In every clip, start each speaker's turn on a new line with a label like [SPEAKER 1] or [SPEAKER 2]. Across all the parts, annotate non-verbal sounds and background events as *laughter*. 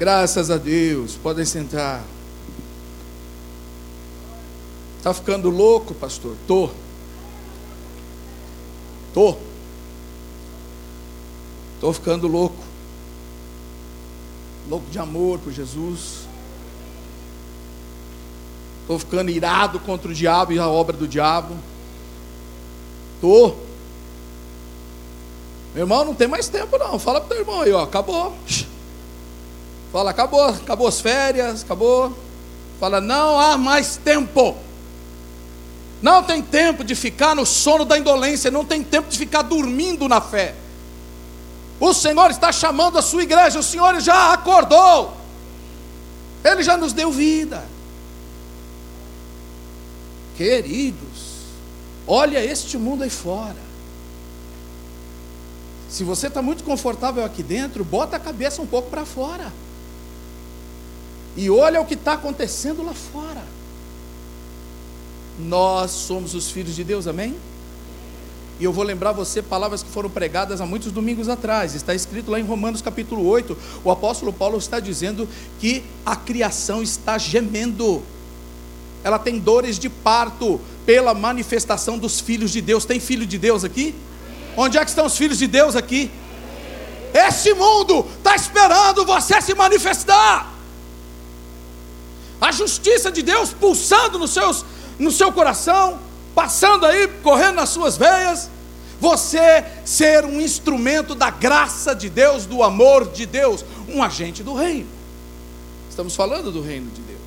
[SPEAKER 1] Graças a Deus. Podem sentar. Está ficando louco, pastor? Tô. Tô. Tô ficando louco. Louco de amor por Jesus. Tô ficando irado contra o diabo e a obra do diabo. Tô. Meu irmão, não tem mais tempo não. Fala pro teu irmão aí, ó, acabou. Fala, acabou, acabou as férias, acabou. Fala, não há mais tempo. Não tem tempo de ficar no sono da indolência, não tem tempo de ficar dormindo na fé. O Senhor está chamando a sua igreja, o Senhor já acordou. Ele já nos deu vida. Queridos, olha este mundo aí fora. Se você está muito confortável aqui dentro, bota a cabeça um pouco para fora. E olha o que está acontecendo lá fora. Nós somos os filhos de Deus, amém? E eu vou lembrar você palavras que foram pregadas há muitos domingos atrás. Está escrito lá em Romanos capítulo 8. O apóstolo Paulo está dizendo que a criação está gemendo. Ela tem dores de parto pela manifestação dos filhos de Deus. Tem filho de Deus aqui? Onde é que estão os filhos de Deus aqui? Esse mundo está esperando você se manifestar. A justiça de Deus pulsando nos seus no seu coração, passando aí, correndo nas suas veias. Você ser um instrumento da graça de Deus, do amor de Deus, um agente do reino. Estamos falando do reino de Deus.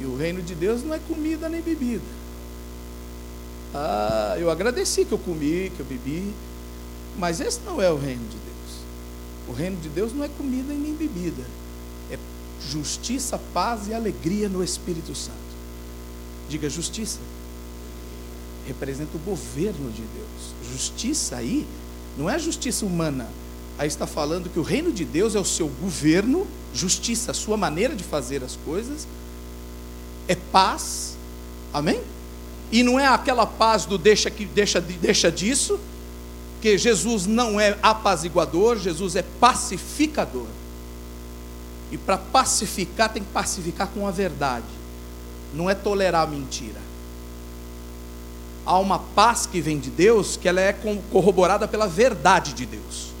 [SPEAKER 1] E o reino de Deus não é comida nem bebida. Ah, eu agradeci que eu comi, que eu bebi, mas esse não é o reino de Deus. O reino de Deus não é comida nem bebida. Justiça, paz e alegria no Espírito Santo. Diga justiça. Representa o governo de Deus. Justiça aí não é justiça humana. Aí está falando que o reino de Deus é o seu governo, justiça, a sua maneira de fazer as coisas, é paz. Amém? E não é aquela paz do deixa que deixa deixa disso, que Jesus não é apaziguador, Jesus é pacificador. E para pacificar tem que pacificar com a verdade não é tolerar a mentira. Há uma paz que vem de Deus que ela é corroborada pela verdade de Deus.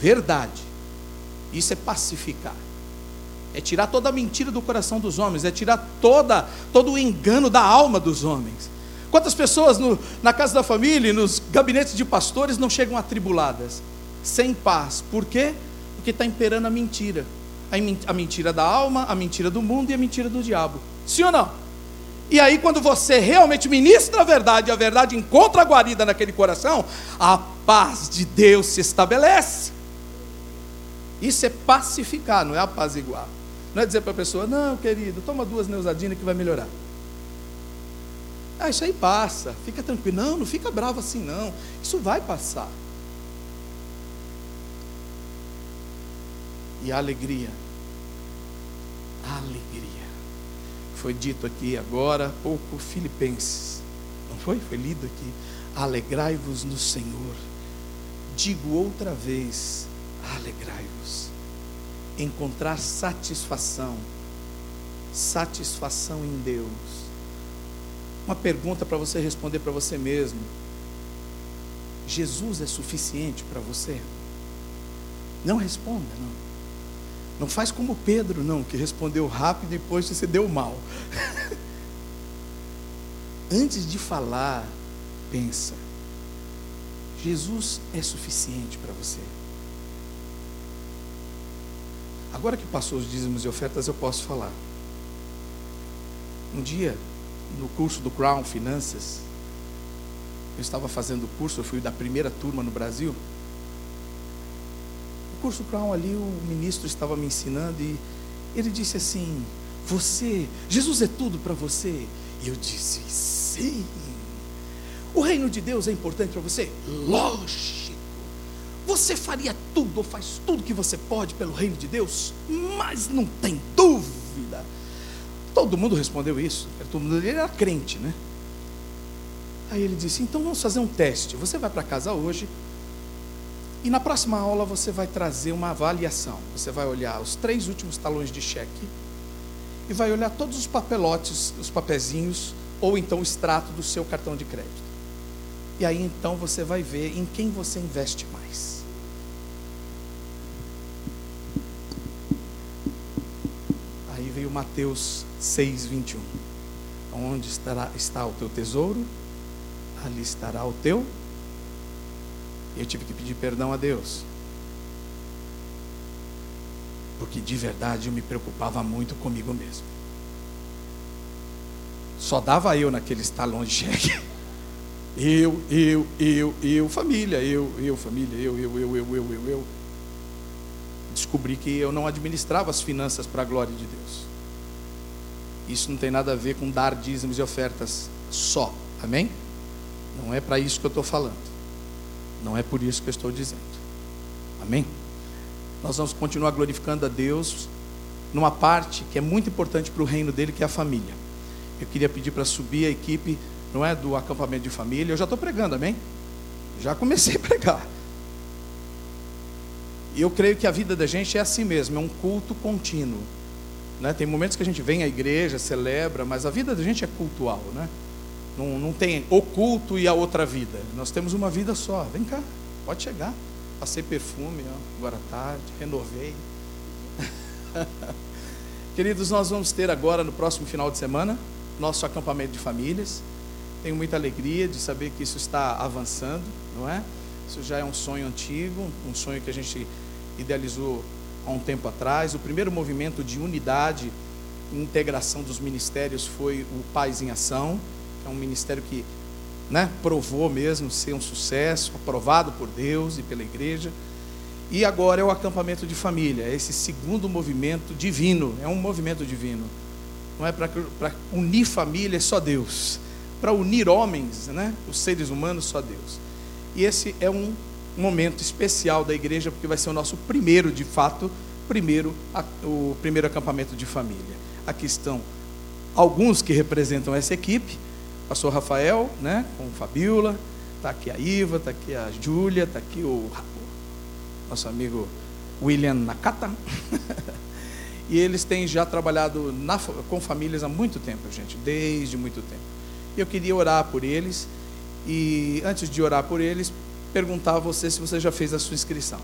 [SPEAKER 1] Verdade. Isso é pacificar. É tirar toda a mentira do coração dos homens, é tirar toda todo o engano da alma dos homens. Quantas pessoas no, na casa da família, nos gabinetes de pastores não chegam atribuladas, sem paz? Por quê? Porque está imperando a mentira. A mentira da alma, a mentira do mundo e a mentira do diabo. Sim ou não? E aí, quando você realmente ministra a verdade, a verdade encontra a guarida naquele coração, a paz de Deus se estabelece. Isso é pacificar, não é apaziguar. Não é dizer para a pessoa, não, querido, toma duas Neusadinas que vai melhorar. Ah, isso aí passa, fica tranquilo. Não, não fica bravo assim, não. Isso vai passar. E alegria. Alegria foi dito aqui agora, pouco Filipenses, não foi? Foi lido aqui. Alegrai-vos no Senhor. Digo outra vez, alegrai-vos. Encontrar satisfação, satisfação em Deus. Uma pergunta para você responder para você mesmo: Jesus é suficiente para você? Não responda, não. Não faz como Pedro, não, que respondeu rápido e depois você deu mal. *laughs* Antes de falar, pensa: Jesus é suficiente para você. Agora que passou os dízimos e ofertas, eu posso falar. Um dia, no curso do Crown Finanças, eu estava fazendo o curso, eu fui da primeira turma no Brasil curso Crown ali, o ministro estava me ensinando e ele disse assim: Você, Jesus é tudo para você? E eu disse: Sim. O reino de Deus é importante para você? Lógico. Você faria tudo ou faz tudo que você pode pelo reino de Deus? Mas não tem dúvida. Todo mundo respondeu isso. Todo mundo ele era crente, né? Aí ele disse: Então vamos fazer um teste. Você vai para casa hoje E na próxima aula você vai trazer uma avaliação. Você vai olhar os três últimos talões de cheque e vai olhar todos os papelotes, os papezinhos, ou então o extrato do seu cartão de crédito. E aí então você vai ver em quem você investe mais. Aí veio Mateus 6, 21. Onde estará, está o teu tesouro, ali estará o teu. Eu tive que pedir perdão a Deus. Porque de verdade eu me preocupava muito comigo mesmo. Só dava eu naqueles talões de cheque. *laughs* Eu, eu, eu, eu, família, eu, eu, família, eu, eu, eu, eu, eu, eu, eu. Descobri que eu não administrava as finanças para a glória de Deus. Isso não tem nada a ver com dar dízimos e ofertas só. Amém? Não é para isso que eu estou falando. Não é por isso que eu estou dizendo. Amém? Nós vamos continuar glorificando a Deus numa parte que é muito importante para o reino dele, que é a família. Eu queria pedir para subir a equipe não é do acampamento de família. Eu já estou pregando, amém? Já comecei a *laughs* pregar. E eu creio que a vida da gente é assim mesmo, é um culto contínuo. Né? Tem momentos que a gente vem à igreja, celebra, mas a vida da gente é cultual, né? Não, não tem o culto e a outra vida. Nós temos uma vida só. Vem cá, pode chegar. Passei perfume, ó, agora à tarde, renovei. *laughs* Queridos, nós vamos ter agora no próximo final de semana nosso acampamento de famílias. Tenho muita alegria de saber que isso está avançando, não é? Isso já é um sonho antigo, um sonho que a gente idealizou há um tempo atrás. O primeiro movimento de unidade e integração dos ministérios foi o Paz em Ação, é um ministério que né, provou mesmo ser um sucesso, aprovado por Deus e pela igreja. E agora é o acampamento de família, esse segundo movimento divino, é um movimento divino. Não é para unir família, é só Deus para unir homens, né? os seres humanos, só Deus. E esse é um momento especial da igreja, porque vai ser o nosso primeiro, de fato, primeiro, o primeiro acampamento de família. Aqui estão alguns que representam essa equipe, pastor Rafael, né, com Fabiola, está aqui a Iva, está aqui a Júlia, está aqui o nosso amigo William Nakata. *laughs* e eles têm já trabalhado na, com famílias há muito tempo, gente, desde muito tempo. Eu queria orar por eles e antes de orar por eles, perguntar a você se você já fez a sua inscrição.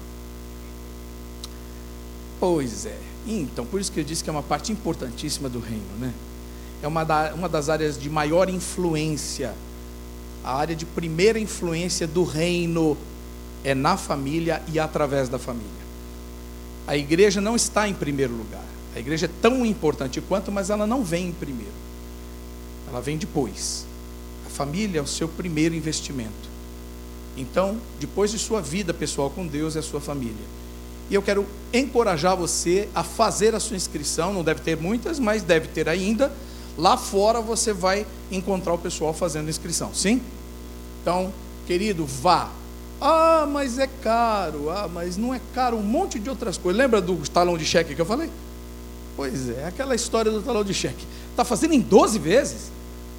[SPEAKER 1] Pois é. Então, por isso que eu disse que é uma parte importantíssima do reino, né? É uma, da, uma das áreas de maior influência. A área de primeira influência do reino é na família e através da família. A igreja não está em primeiro lugar. A igreja é tão importante quanto, mas ela não vem em primeiro ela vem depois. A família é o seu primeiro investimento. Então, depois de sua vida pessoal com Deus, é a sua família. E eu quero encorajar você a fazer a sua inscrição. Não deve ter muitas, mas deve ter ainda. Lá fora você vai encontrar o pessoal fazendo inscrição, sim? Então, querido, vá. Ah, mas é caro. Ah, mas não é caro. Um monte de outras coisas. Lembra do talão de cheque que eu falei? Pois é, aquela história do talão de cheque. Está fazendo em 12 vezes?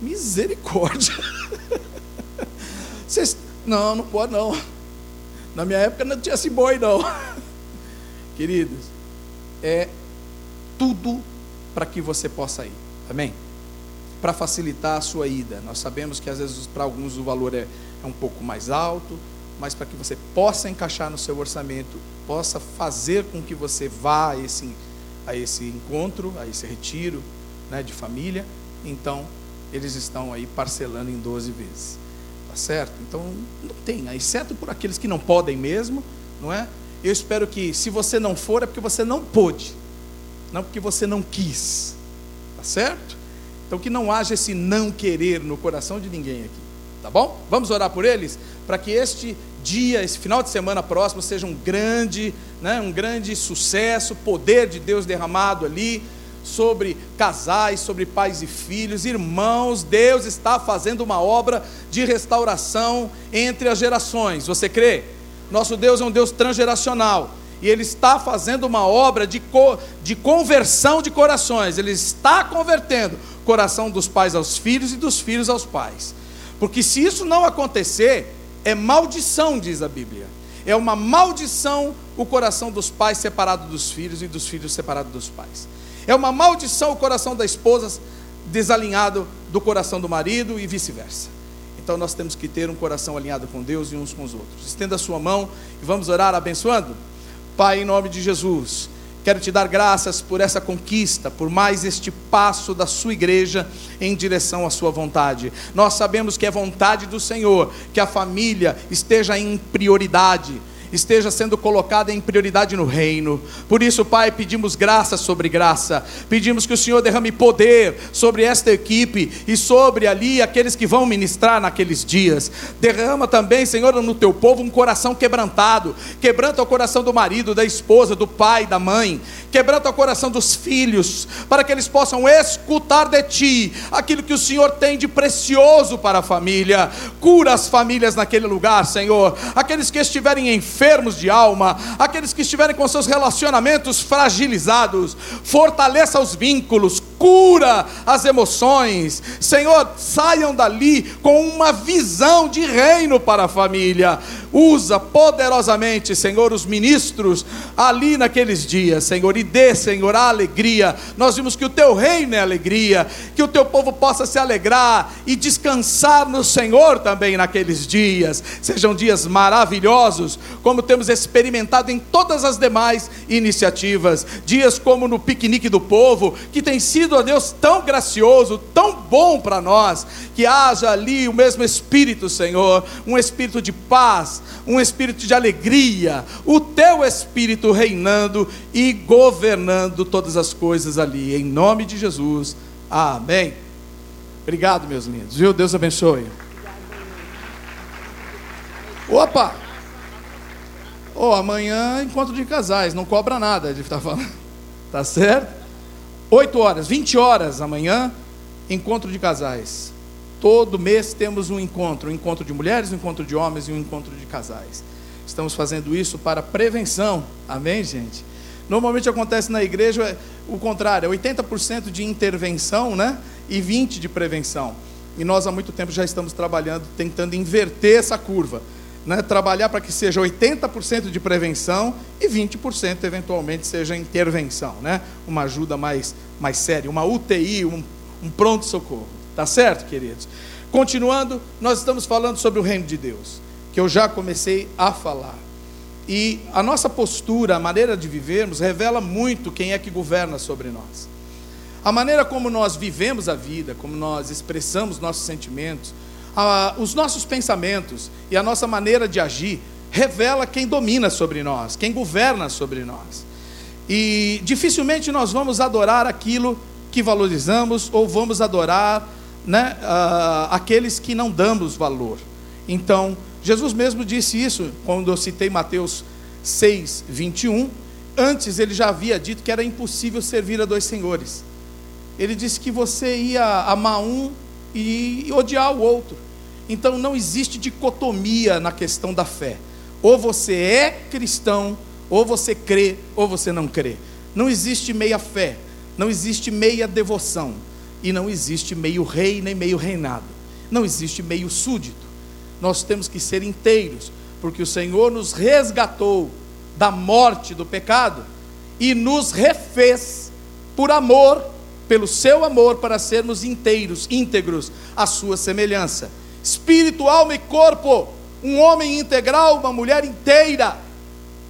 [SPEAKER 1] Misericórdia. *laughs* Vocês, não, não pode não. Na minha época não tinha esse boi não. *laughs* Queridos, é tudo para que você possa ir. Amém? Para facilitar a sua ida. Nós sabemos que às vezes para alguns o valor é, é um pouco mais alto, mas para que você possa encaixar no seu orçamento, possa fazer com que você vá a esse, a esse encontro, a esse retiro né, de família, então eles estão aí parcelando em 12 vezes. Tá certo? Então, não tem, exceto por aqueles que não podem mesmo, não é? Eu espero que, se você não for, é porque você não pôde, não porque você não quis. Tá certo? Então, que não haja esse não querer no coração de ninguém aqui. Tá bom? Vamos orar por eles? Para que este dia, esse final de semana próximo, seja um grande, né, um grande sucesso, poder de Deus derramado ali sobre casais, sobre pais e filhos. Irmãos, Deus está fazendo uma obra de restauração entre as gerações. Você crê? Nosso Deus é um Deus transgeracional. E Ele está fazendo uma obra de, co de conversão de corações. Ele está convertendo o coração dos pais aos filhos e dos filhos aos pais. Porque se isso não acontecer, é maldição, diz a Bíblia. É uma maldição o coração dos pais separado dos filhos e dos filhos separado dos pais. É uma maldição o coração da esposa desalinhado do coração do marido e vice-versa. Então nós temos que ter um coração alinhado com Deus e uns com os outros. Estenda a sua mão e vamos orar abençoando. Pai, em nome de Jesus, quero te dar graças por essa conquista, por mais este passo da sua igreja em direção à sua vontade. Nós sabemos que é vontade do Senhor que a família esteja em prioridade esteja sendo colocada em prioridade no reino. Por isso, Pai, pedimos graça sobre graça, pedimos que o Senhor derrame poder sobre esta equipe e sobre ali aqueles que vão ministrar naqueles dias. Derrama também, Senhor, no teu povo um coração quebrantado, quebranta o coração do marido, da esposa, do pai, da mãe, quebranta o coração dos filhos, para que eles possam escutar de ti aquilo que o Senhor tem de precioso para a família. Cura as famílias naquele lugar, Senhor, aqueles que estiverem enfermos enfermos de alma, aqueles que estiverem com seus relacionamentos fragilizados, fortaleça os vínculos, cura as emoções. Senhor, saiam dali com uma visão de reino para a família. Usa poderosamente, Senhor, os ministros ali naqueles dias, Senhor, e dê, Senhor, a alegria. Nós vimos que o teu reino é alegria, que o teu povo possa se alegrar e descansar no Senhor também naqueles dias. Sejam dias maravilhosos, como temos experimentado em todas as demais iniciativas. Dias como no piquenique do povo, que tem sido, a Deus, tão gracioso, tão bom para nós, que haja ali o mesmo espírito, Senhor, um espírito de paz um espírito de alegria, o teu espírito reinando e governando todas as coisas ali, em nome de Jesus. Amém. Obrigado, meus lindos, viu? Deus abençoe. Opa! Oh, amanhã encontro de casais, não cobra nada, ele está falando. *laughs* Tá certo? 8 horas, 20 horas amanhã, encontro de casais. Todo mês temos um encontro, um encontro de mulheres, um encontro de homens e um encontro de casais. Estamos fazendo isso para prevenção. Amém, gente? Normalmente acontece na igreja é o contrário, é 80% de intervenção, né? E 20 de prevenção. E nós há muito tempo já estamos trabalhando, tentando inverter essa curva. Né, trabalhar para que seja 80% de prevenção e 20% eventualmente seja intervenção, né? uma ajuda mais, mais séria, uma UTI, um, um pronto-socorro. Tá certo, queridos? Continuando, nós estamos falando sobre o reino de Deus, que eu já comecei a falar. E a nossa postura, a maneira de vivermos, revela muito quem é que governa sobre nós. A maneira como nós vivemos a vida, como nós expressamos nossos sentimentos, a, os nossos pensamentos e a nossa maneira de agir, revela quem domina sobre nós, quem governa sobre nós. E dificilmente nós vamos adorar aquilo que valorizamos ou vamos adorar né, uh, aqueles que não damos valor. Então, Jesus mesmo disse isso quando eu citei Mateus 6, 21. Antes ele já havia dito que era impossível servir a dois senhores. Ele disse que você ia amar um e odiar o outro. Então não existe dicotomia na questão da fé. Ou você é cristão, ou você crê, ou você não crê. Não existe meia fé, não existe meia devoção. E não existe meio rei nem meio reinado. Não existe meio súdito. Nós temos que ser inteiros, porque o Senhor nos resgatou da morte do pecado e nos refez por amor, pelo seu amor, para sermos inteiros, íntegros à sua semelhança. Espírito, alma e corpo, um homem integral, uma mulher inteira.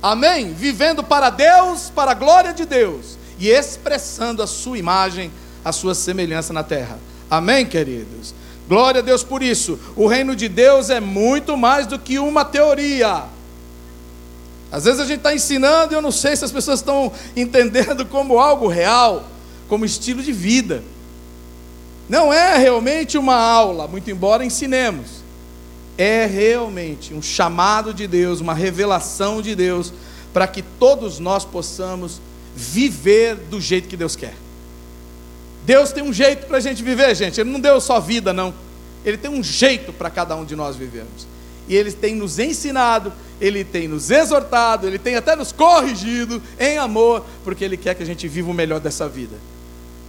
[SPEAKER 1] Amém? Vivendo para Deus, para a glória de Deus e expressando a sua imagem a sua semelhança na terra. Amém, queridos? Glória a Deus por isso. O reino de Deus é muito mais do que uma teoria. Às vezes a gente está ensinando e eu não sei se as pessoas estão entendendo como algo real, como estilo de vida. Não é realmente uma aula, muito embora ensinemos. É realmente um chamado de Deus, uma revelação de Deus, para que todos nós possamos viver do jeito que Deus quer. Deus tem um jeito para a gente viver, gente. Ele não deu só vida, não. Ele tem um jeito para cada um de nós vivermos. E Ele tem nos ensinado, Ele tem nos exortado, Ele tem até nos corrigido em amor, porque Ele quer que a gente viva o melhor dessa vida.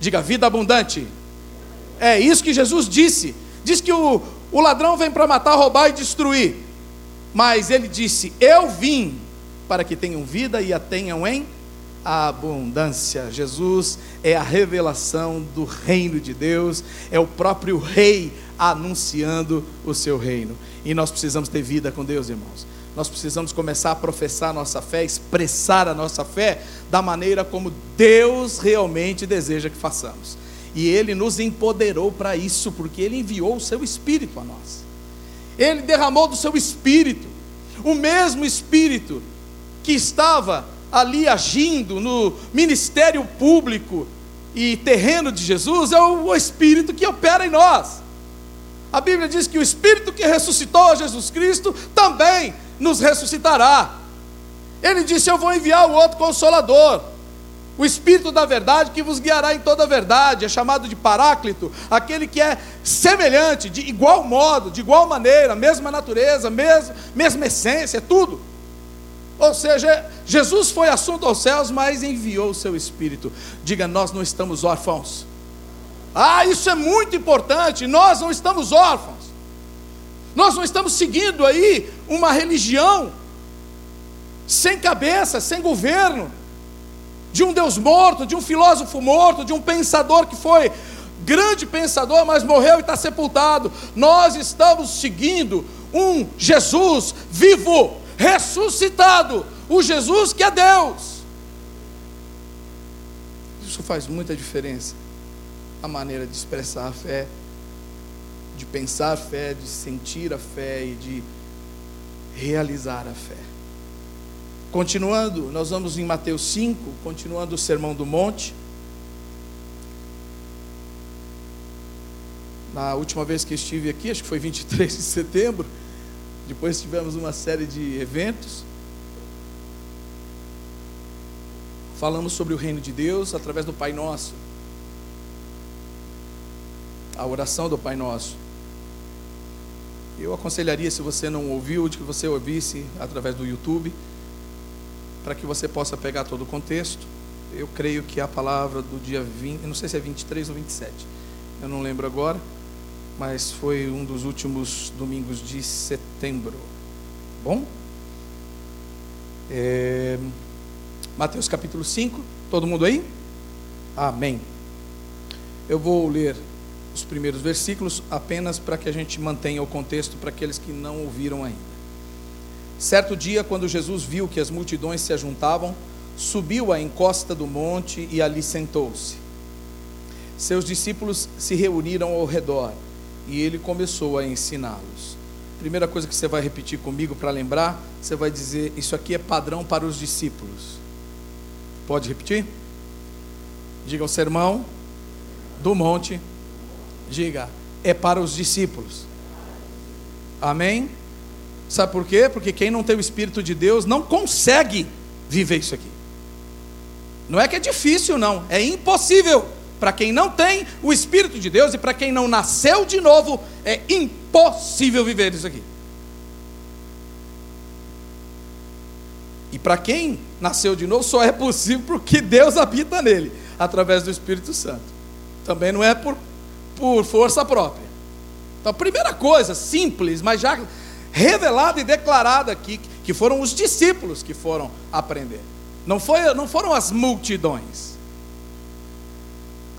[SPEAKER 1] Diga, vida abundante. É isso que Jesus disse. Diz que o, o ladrão vem para matar, roubar e destruir. Mas ele disse: Eu vim para que tenham vida e a tenham em abundância. Jesus é a revelação do reino de Deus, é o próprio Rei anunciando o seu reino. E nós precisamos ter vida com Deus, irmãos. Nós precisamos começar a professar a nossa fé, expressar a nossa fé da maneira como Deus realmente deseja que façamos. E Ele nos empoderou para isso, porque Ele enviou o Seu Espírito a nós. Ele derramou do Seu Espírito, o mesmo Espírito que estava ali agindo no ministério público e terreno de Jesus, é o Espírito que opera em nós. A Bíblia diz que o Espírito que ressuscitou Jesus Cristo também nos ressuscitará. Ele disse: Eu vou enviar o outro consolador, o Espírito da verdade que vos guiará em toda a verdade, é chamado de Paráclito, aquele que é semelhante, de igual modo, de igual maneira, mesma natureza, mesma, mesma essência, tudo. Ou seja, Jesus foi assunto aos céus, mas enviou o seu Espírito. Diga, nós não estamos órfãos. Ah, isso é muito importante. Nós não estamos órfãos. Nós não estamos seguindo aí uma religião sem cabeça, sem governo, de um Deus morto, de um filósofo morto, de um pensador que foi grande pensador, mas morreu e está sepultado. Nós estamos seguindo um Jesus vivo, ressuscitado, o Jesus que é Deus. Isso faz muita diferença. A maneira de expressar a fé de pensar a fé, de sentir a fé e de realizar a fé. Continuando, nós vamos em Mateus 5, continuando o Sermão do Monte. Na última vez que estive aqui, acho que foi 23 de setembro, depois tivemos uma série de eventos. Falamos sobre o reino de Deus através do Pai Nosso. A oração do Pai Nosso. Eu aconselharia, se você não ouviu, de que você ouvisse através do YouTube, para que você possa pegar todo o contexto. Eu creio que a palavra do dia 20, eu não sei se é 23 ou 27, eu não lembro agora, mas foi um dos últimos domingos de setembro. Bom? É, Mateus capítulo 5, todo mundo aí? Amém. Eu vou ler os primeiros versículos apenas para que a gente mantenha o contexto para aqueles que não ouviram ainda. Certo dia, quando Jesus viu que as multidões se ajuntavam, subiu à encosta do monte e ali sentou-se. Seus discípulos se reuniram ao redor e ele começou a ensiná-los. Primeira coisa que você vai repetir comigo para lembrar, você vai dizer: Isso aqui é padrão para os discípulos. Pode repetir? Diga o sermão do monte Diga, é para os discípulos. Amém? Sabe por quê? Porque quem não tem o Espírito de Deus não consegue viver isso aqui. Não é que é difícil, não, é impossível. Para quem não tem o Espírito de Deus e para quem não nasceu de novo, é impossível viver isso aqui. E para quem nasceu de novo, só é possível porque Deus habita nele, através do Espírito Santo. Também não é por por força própria. Então, primeira coisa, simples, mas já revelada e declarada aqui, que foram os discípulos que foram aprender. Não, foi, não foram as multidões.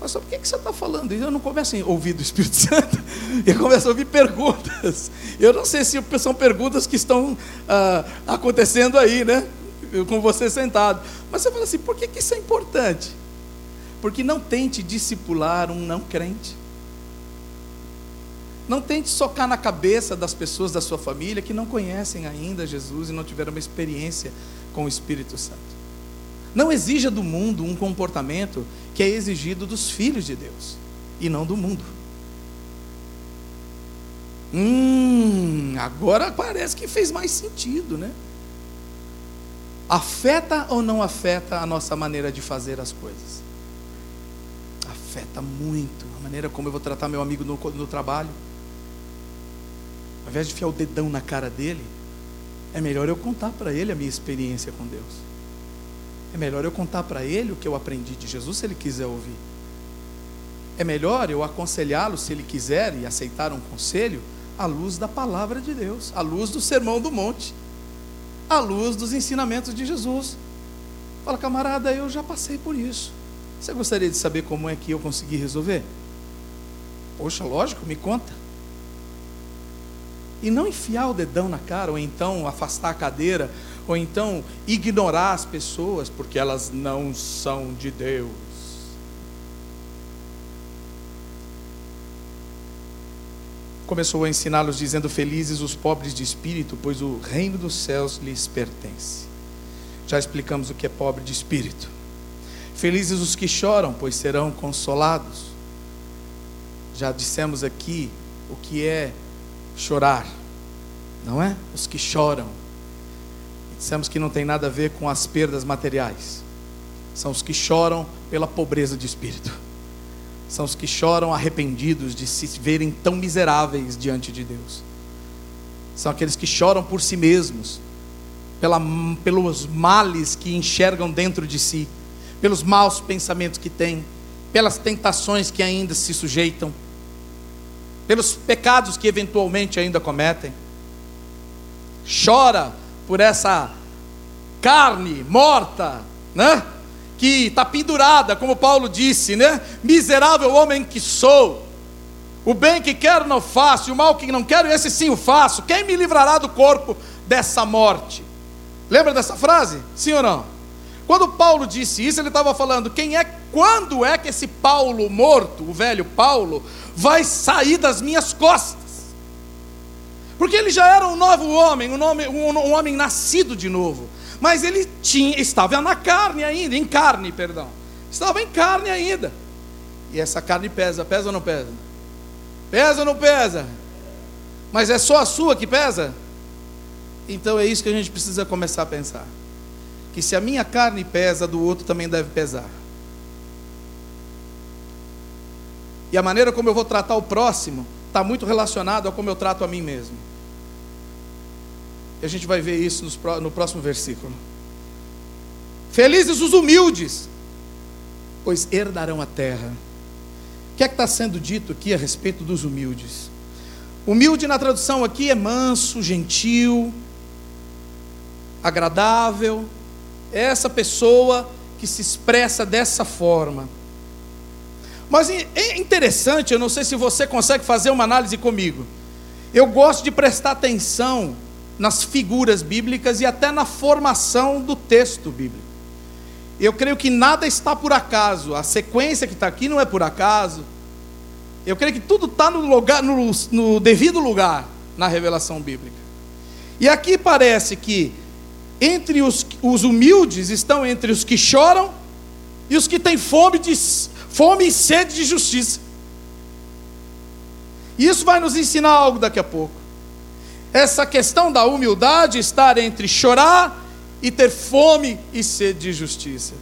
[SPEAKER 1] Pastor, por que, que você está falando isso? Eu não começo a ouvir do Espírito *laughs* Santo, eu começo a ouvir perguntas. Eu não sei se são perguntas que estão ah, acontecendo aí, né? Com você sentado. Mas você fala assim, por que, que isso é importante? Porque não tente discipular um não crente. Não tente socar na cabeça das pessoas da sua família que não conhecem ainda Jesus e não tiveram uma experiência com o Espírito Santo. Não exija do mundo um comportamento que é exigido dos filhos de Deus e não do mundo. Hum, agora parece que fez mais sentido, né? Afeta ou não afeta a nossa maneira de fazer as coisas? Afeta muito a maneira como eu vou tratar meu amigo no, no trabalho ao invés de fiar o dedão na cara dele, é melhor eu contar para ele a minha experiência com Deus. É melhor eu contar para ele o que eu aprendi de Jesus, se ele quiser ouvir. É melhor eu aconselhá-lo, se ele quiser e aceitar um conselho, à luz da palavra de Deus, à luz do sermão do monte, à luz dos ensinamentos de Jesus. Fala, camarada, eu já passei por isso. Você gostaria de saber como é que eu consegui resolver? Poxa, lógico, me conta. E não enfiar o dedão na cara, ou então afastar a cadeira, ou então ignorar as pessoas, porque elas não são de Deus. Começou a ensiná-los dizendo: Felizes os pobres de espírito, pois o reino dos céus lhes pertence. Já explicamos o que é pobre de espírito. Felizes os que choram, pois serão consolados. Já dissemos aqui o que é chorar, não é? Os que choram. Dissemos que não tem nada a ver com as perdas materiais. São os que choram pela pobreza de espírito. São os que choram arrependidos de se verem tão miseráveis diante de Deus. São aqueles que choram por si mesmos, pela, pelos males que enxergam dentro de si, pelos maus pensamentos que têm, pelas tentações que ainda se sujeitam pelos pecados que eventualmente ainda cometem. Chora por essa carne morta, né? Que está pendurada, como Paulo disse, né? Miserável homem que sou. O bem que quero não faço, e o mal que não quero, esse sim o faço. Quem me livrará do corpo dessa morte? Lembra dessa frase? Sim ou não? Quando Paulo disse isso, ele estava falando: quem é, quando é que esse Paulo morto, o velho Paulo, vai sair das minhas costas. Porque ele já era um novo homem, um, nome, um, um homem nascido de novo. Mas ele tinha, estava na carne ainda, em carne, perdão. Estava em carne ainda. E essa carne pesa, pesa ou não pesa? Pesa ou não pesa? Mas é só a sua que pesa? Então é isso que a gente precisa começar a pensar. Que se a minha carne pesa, do outro também deve pesar. E a maneira como eu vou tratar o próximo está muito relacionado a como eu trato a mim mesmo. E a gente vai ver isso no próximo versículo. Felizes os humildes, pois herdarão a terra. O que é que está sendo dito aqui a respeito dos humildes? Humilde na tradução aqui é manso, gentil, agradável. É essa pessoa que se expressa dessa forma. Mas é interessante, eu não sei se você consegue fazer uma análise comigo. Eu gosto de prestar atenção nas figuras bíblicas e até na formação do texto bíblico. Eu creio que nada está por acaso, a sequência que está aqui não é por acaso. Eu creio que tudo está no, lugar, no, no devido lugar na revelação bíblica. E aqui parece que entre os, os humildes estão entre os que choram e os que têm fome de fome e sede de justiça. E isso vai nos ensinar algo daqui a pouco. Essa questão da humildade estar entre chorar e ter fome e sede de justiça.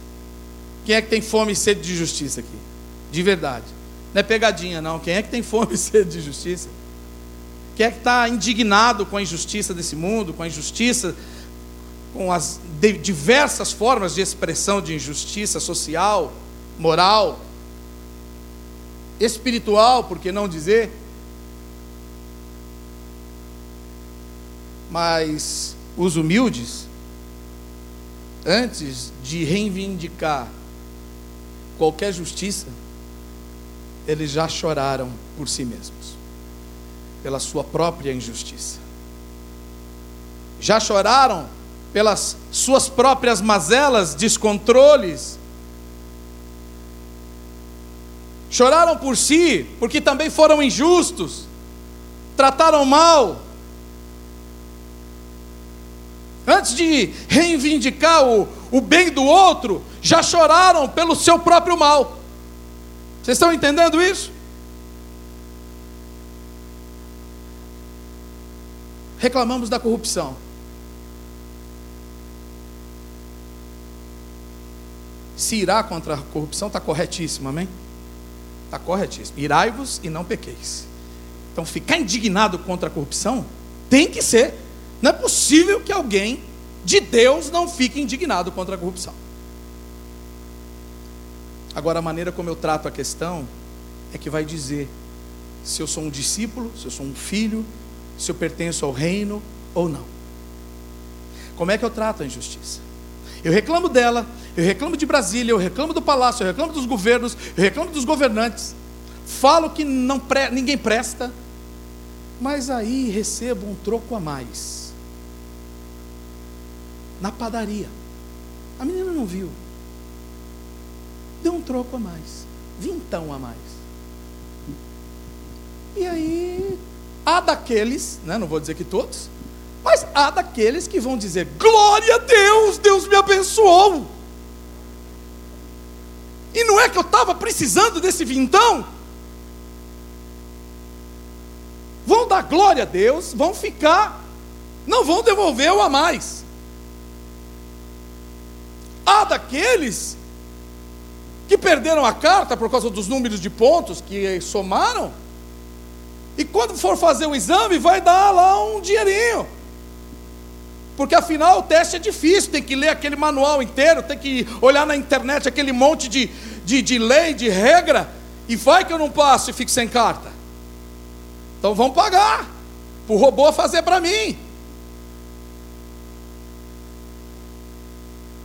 [SPEAKER 1] Quem é que tem fome e sede de justiça aqui? De verdade. Não é pegadinha, não. Quem é que tem *laughs* fome e sede de justiça? Quem é que está indignado com a injustiça desse mundo, com a injustiça, com as diversas formas de expressão de injustiça social, moral, espiritual, por que não dizer? Mas os humildes, antes de reivindicar qualquer justiça, eles já choraram por si mesmos, pela sua própria injustiça. Já choraram pelas suas próprias mazelas, descontroles, choraram por si, porque também foram injustos, trataram mal. Antes de reivindicar o, o bem do outro, já choraram pelo seu próprio mal. Vocês estão entendendo isso? Reclamamos da corrupção. Se irá contra a corrupção está corretíssimo, amém? Está corretíssimo. Irai-vos e não pequeis. Então, ficar indignado contra a corrupção tem que ser. Não é possível que alguém de Deus não fique indignado contra a corrupção. Agora, a maneira como eu trato a questão é que vai dizer se eu sou um discípulo, se eu sou um filho, se eu pertenço ao reino ou não. Como é que eu trato a injustiça? Eu reclamo dela, eu reclamo de Brasília, eu reclamo do palácio, eu reclamo dos governos, eu reclamo dos governantes, falo que não pre ninguém presta, mas aí recebo um troco a mais. Na padaria. A menina não viu. Deu um troco a mais. Vintão a mais. E aí, há daqueles, né, não vou dizer que todos, mas há daqueles que vão dizer: glória a Deus, Deus me abençoou. E não é que eu estava precisando desse vintão? Vão dar glória a Deus, vão ficar, não vão devolver o a mais. Há daqueles que perderam a carta por causa dos números de pontos que somaram, e quando for fazer o exame, vai dar lá um dinheirinho. Porque afinal o teste é difícil, tem que ler aquele manual inteiro, tem que olhar na internet aquele monte de, de, de lei, de regra, e vai que eu não passo e fico sem carta. Então vamos pagar, para o robô fazer para mim.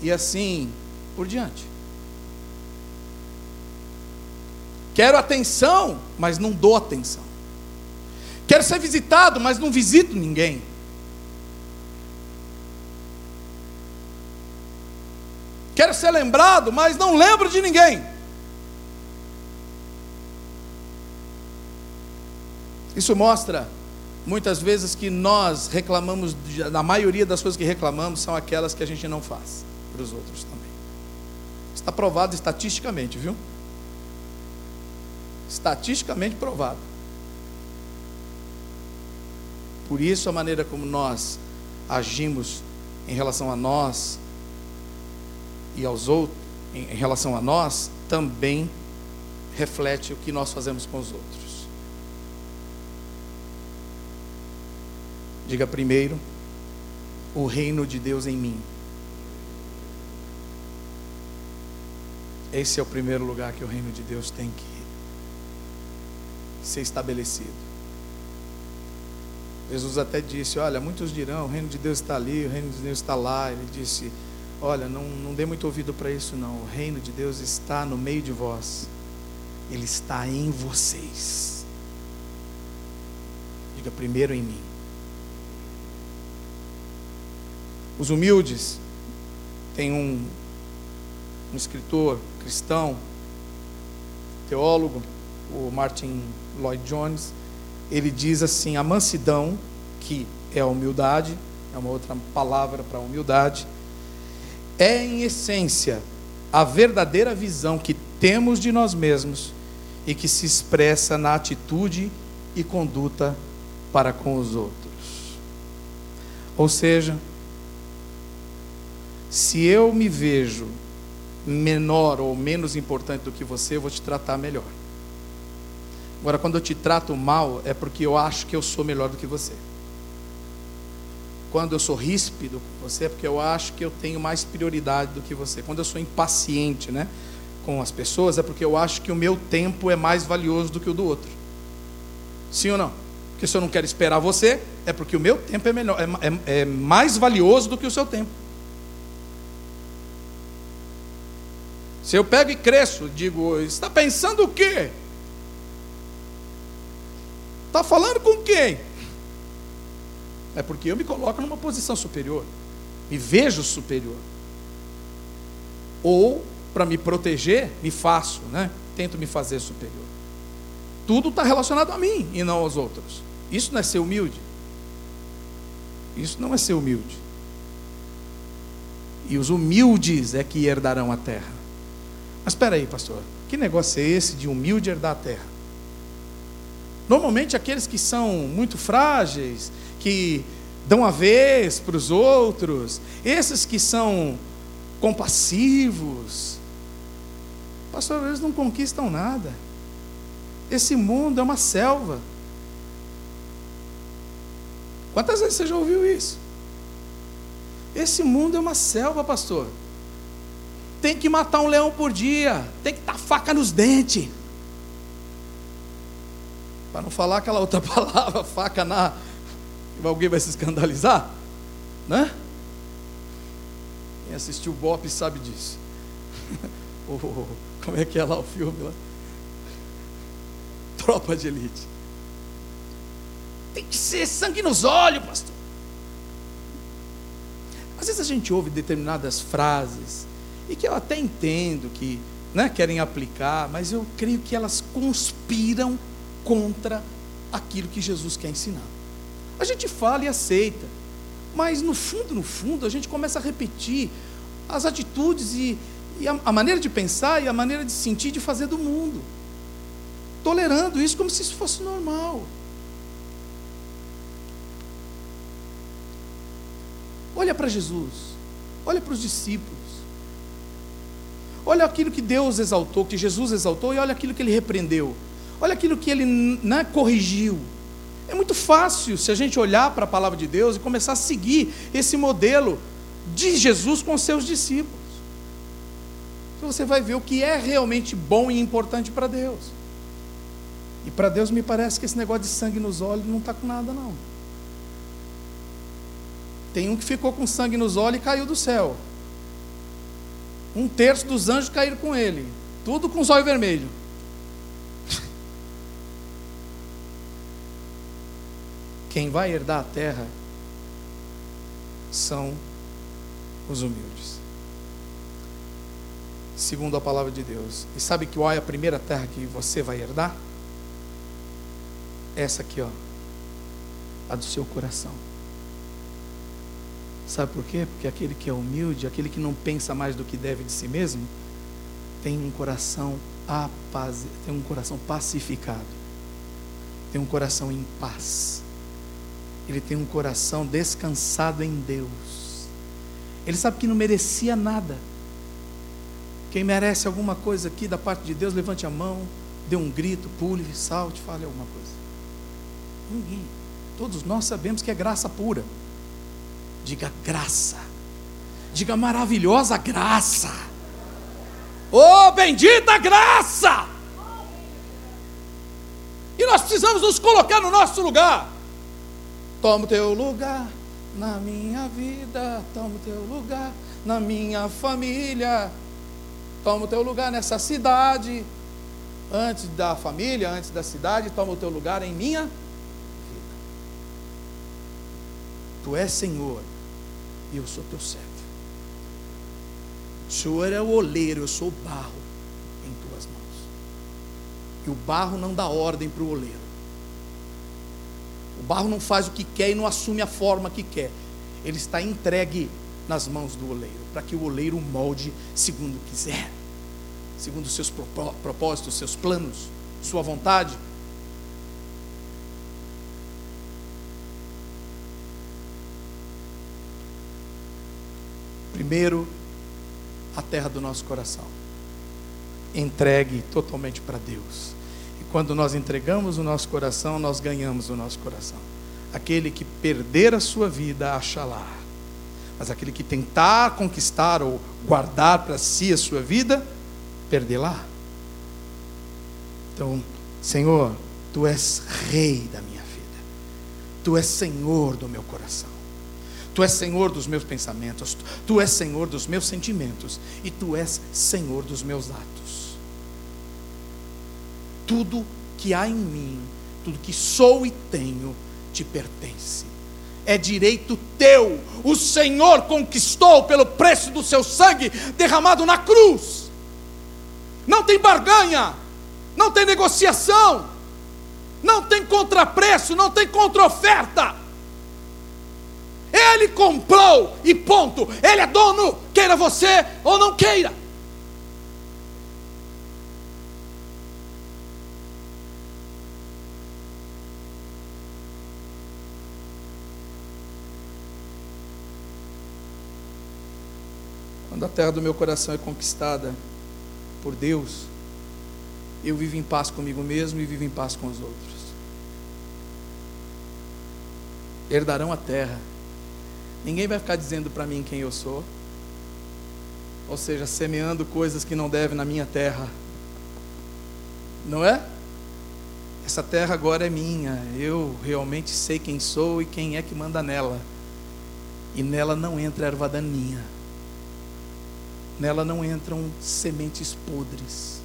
[SPEAKER 1] E assim por diante. Quero atenção, mas não dou atenção. Quero ser visitado, mas não visito ninguém. Quero ser lembrado, mas não lembro de ninguém. Isso mostra muitas vezes que nós reclamamos, na maioria das coisas que reclamamos são aquelas que a gente não faz para os outros também. Está provado estatisticamente, viu? Estatisticamente provado. Por isso a maneira como nós agimos em relação a nós e aos outros, em relação a nós, também reflete o que nós fazemos com os outros. Diga primeiro, o reino de Deus em mim. Esse é o primeiro lugar que o reino de Deus tem que ser estabelecido. Jesus até disse: Olha, muitos dirão, o reino de Deus está ali, o reino de Deus está lá. Ele disse: Olha, não, não dê muito ouvido para isso, não. O reino de Deus está no meio de vós, ele está em vocês. Diga primeiro em mim. Os humildes, tem um, um escritor cristão, teólogo, o Martin Lloyd Jones, ele diz assim: a mansidão, que é a humildade, é uma outra palavra para humildade, é, em essência, a verdadeira visão que temos de nós mesmos e que se expressa na atitude e conduta para com os outros. Ou seja, se eu me vejo menor ou menos importante do que você, eu vou te tratar melhor. Agora, quando eu te trato mal, é porque eu acho que eu sou melhor do que você. Quando eu sou ríspido você, é porque eu acho que eu tenho mais prioridade do que você. Quando eu sou impaciente né, com as pessoas, é porque eu acho que o meu tempo é mais valioso do que o do outro. Sim ou não? Porque se eu não quero esperar você, é porque o meu tempo é, melhor, é, é, é mais valioso do que o seu tempo. Se eu pego e cresço, digo, está pensando o quê? Está falando com quem? É porque eu me coloco numa posição superior, me vejo superior. Ou, para me proteger, me faço, né? Tento me fazer superior. Tudo está relacionado a mim e não aos outros. Isso não é ser humilde. Isso não é ser humilde. E os humildes é que herdarão a terra. Mas espera aí, pastor. Que negócio é esse de humilde herdar a terra? Normalmente aqueles que são muito frágeis, que dão a vez para os outros, esses que são compassivos, pastor, eles não conquistam nada. Esse mundo é uma selva. Quantas vezes você já ouviu isso? Esse mundo é uma selva, pastor. Tem que matar um leão por dia, tem que dar faca nos dentes. Para não falar aquela outra *laughs* palavra, faca na, alguém vai se escandalizar, né? Quem assistiu o Bop sabe disso. *laughs* como é que é lá o filme lá? Tropa de elite. Tem que ser sangue nos olhos, pastor. Às vezes a gente ouve determinadas frases e que eu até entendo que né, querem aplicar, mas eu creio que elas conspiram contra aquilo que Jesus quer ensinar. A gente fala e aceita, mas no fundo, no fundo, a gente começa a repetir as atitudes e, e a, a maneira de pensar e a maneira de sentir, de fazer do mundo, tolerando isso como se isso fosse normal. Olha para Jesus, olha para os discípulos. Olha aquilo que Deus exaltou, que Jesus exaltou, e olha aquilo que ele repreendeu. Olha aquilo que ele né, corrigiu. É muito fácil se a gente olhar para a palavra de Deus e começar a seguir esse modelo de Jesus com seus discípulos. Então você vai ver o que é realmente bom e importante para Deus. E para Deus me parece que esse negócio de sangue nos olhos não está com nada, não. Tem um que ficou com sangue nos olhos e caiu do céu. Um terço dos anjos caíram com ele. Tudo com os olhos vermelhos. Quem vai herdar a terra são os humildes. Segundo a palavra de Deus. E sabe qual é a primeira terra que você vai herdar? Essa aqui, ó. A do seu coração. Sabe por quê? Porque aquele que é humilde, aquele que não pensa mais do que deve de si mesmo, tem um coração apaz, tem um coração pacificado, tem um coração em paz, ele tem um coração descansado em Deus. Ele sabe que não merecia nada. Quem merece alguma coisa aqui da parte de Deus, levante a mão, dê um grito, pule, salte, fale alguma coisa. Ninguém. Todos nós sabemos que é graça pura. Diga graça. Diga maravilhosa graça. Oh, bendita graça! E nós precisamos nos colocar no nosso lugar. Toma o teu lugar na minha vida, toma o teu lugar na minha família, toma o teu lugar nessa cidade. Antes da família, antes da cidade, toma o teu lugar em minha vida. Tu és Senhor e eu sou teu servo. O Senhor é o oleiro, eu sou o barro em tuas mãos. E o barro não dá ordem para o oleiro. O barro não faz o que quer e não assume a forma que quer. Ele está entregue nas mãos do oleiro, para que o oleiro molde segundo quiser, segundo seus propósitos, seus planos, sua vontade. Primeiro, a terra do nosso coração. Entregue totalmente para Deus. Quando nós entregamos o nosso coração, nós ganhamos o nosso coração. Aquele que perder a sua vida, acha lá. Mas aquele que tentar conquistar ou guardar para si a sua vida, perder lá. Então, Senhor, tu és rei da minha vida. Tu és Senhor do meu coração. Tu és Senhor dos meus pensamentos, Tu és Senhor dos meus sentimentos e Tu és Senhor dos meus atos. Tudo que há em mim, tudo que sou e tenho, te pertence. É direito teu. O Senhor conquistou pelo preço do seu sangue derramado na cruz. Não tem barganha, não tem negociação, não tem contrapreço, não tem contra-oferta. Ele comprou e ponto. Ele é dono, queira você ou não queira. Quando a terra do meu coração é conquistada por Deus, eu vivo em paz comigo mesmo e vivo em paz com os outros. Herdarão a terra Ninguém vai ficar dizendo para mim quem eu sou. Ou seja, semeando coisas que não devem na minha terra. Não é? essa terra agora é minha, eu realmente sei quem sou e quem é que manda nela. E nela não entra erva daninha, nela não entram sementes podres.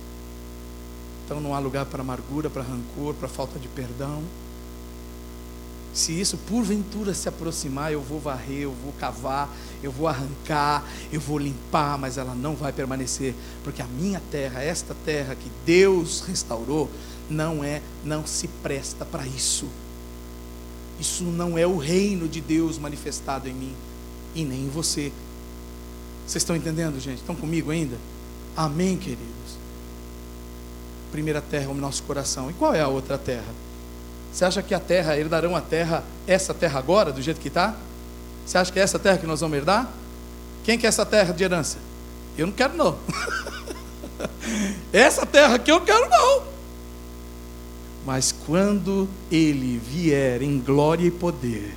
[SPEAKER 1] Então não há lugar para amargura, para rancor, para falta de perdão. Se isso porventura se aproximar, eu vou varrer, eu vou cavar, eu vou arrancar, eu vou limpar, mas ela não vai permanecer, porque a minha terra, esta terra que Deus restaurou, não é, não se presta para isso. Isso não é o reino de Deus manifestado em mim e nem em você. Vocês estão entendendo, gente? Estão comigo ainda? Amém, queridos. Primeira terra é o nosso coração. E qual é a outra terra? Você acha que a terra, herdarão a terra, essa terra agora, do jeito que está? Você acha que é essa terra que nós vamos herdar? Quem quer essa terra de herança? Eu não quero, não. *laughs* essa terra aqui eu não quero, não. Mas quando ele vier em glória e poder,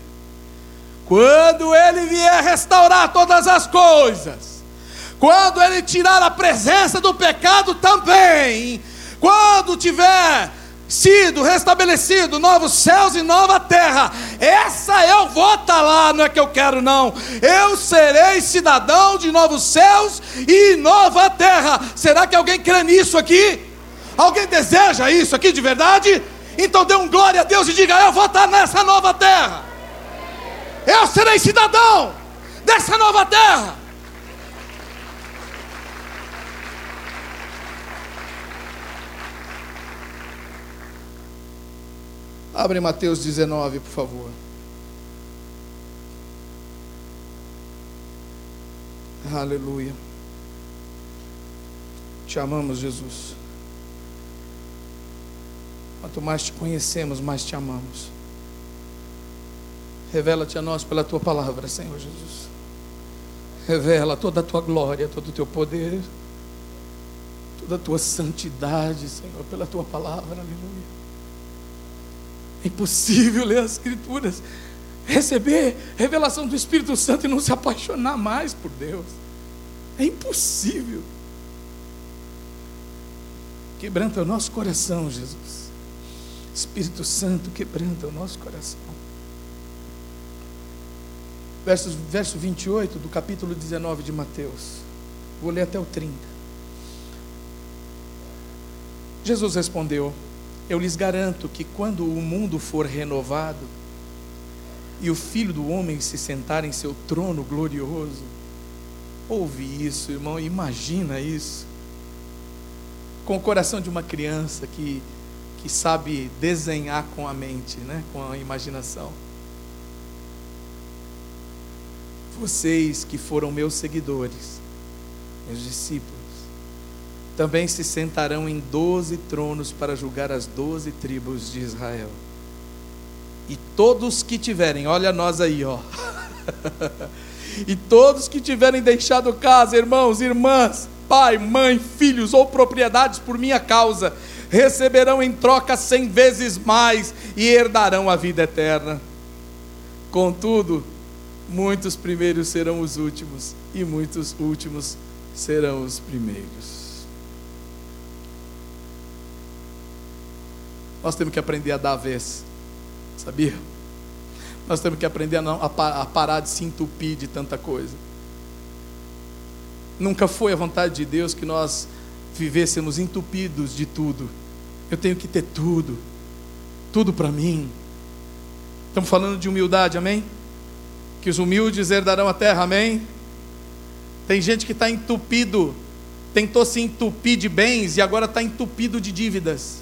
[SPEAKER 1] quando ele vier restaurar todas as coisas, quando ele tirar a presença do pecado também, quando tiver sido restabelecido, novos céus e nova terra. Essa eu vou estar tá lá, não é que eu quero, não. Eu serei cidadão de novos céus e nova terra. Será que alguém crê nisso aqui? Alguém deseja isso aqui de verdade? Então dê um glória a Deus e diga: Eu vou estar tá nessa nova terra. Eu serei cidadão dessa nova terra. Abre Mateus 19, por favor. Aleluia. Te amamos, Jesus. Quanto mais te conhecemos, mais te amamos. Revela-te a nós pela tua palavra, Senhor Jesus. Revela toda a tua glória, todo o teu poder, toda a tua santidade, Senhor, pela tua palavra. Aleluia. É impossível ler as Escrituras, receber revelação do Espírito Santo e não se apaixonar mais por Deus. É impossível. Quebranta o nosso coração, Jesus. Espírito Santo, quebranta o nosso coração. Verso, verso 28 do capítulo 19 de Mateus. Vou ler até o 30. Jesus respondeu: eu lhes garanto que quando o mundo for renovado e o Filho do Homem se sentar em seu trono glorioso, ouve isso, irmão, imagina isso. Com o coração de uma criança que, que sabe desenhar com a mente, né? com a imaginação. Vocês que foram meus seguidores, meus discípulos, também se sentarão em doze tronos para julgar as doze tribos de Israel. E todos que tiverem, olha nós aí, ó. *laughs* e todos que tiverem deixado casa, irmãos, irmãs, pai, mãe, filhos ou propriedades por minha causa, receberão em troca cem vezes mais e herdarão a vida eterna. Contudo, muitos primeiros serão os últimos, e muitos últimos serão os primeiros. Nós temos que aprender a dar a vez, sabia? Nós temos que aprender a, não, a, a parar de se entupir de tanta coisa. Nunca foi a vontade de Deus que nós vivêssemos entupidos de tudo. Eu tenho que ter tudo, tudo para mim. Estamos falando de humildade, amém? Que os humildes herdarão a terra, amém? Tem gente que está entupido, tentou se entupir de bens e agora está entupido de dívidas.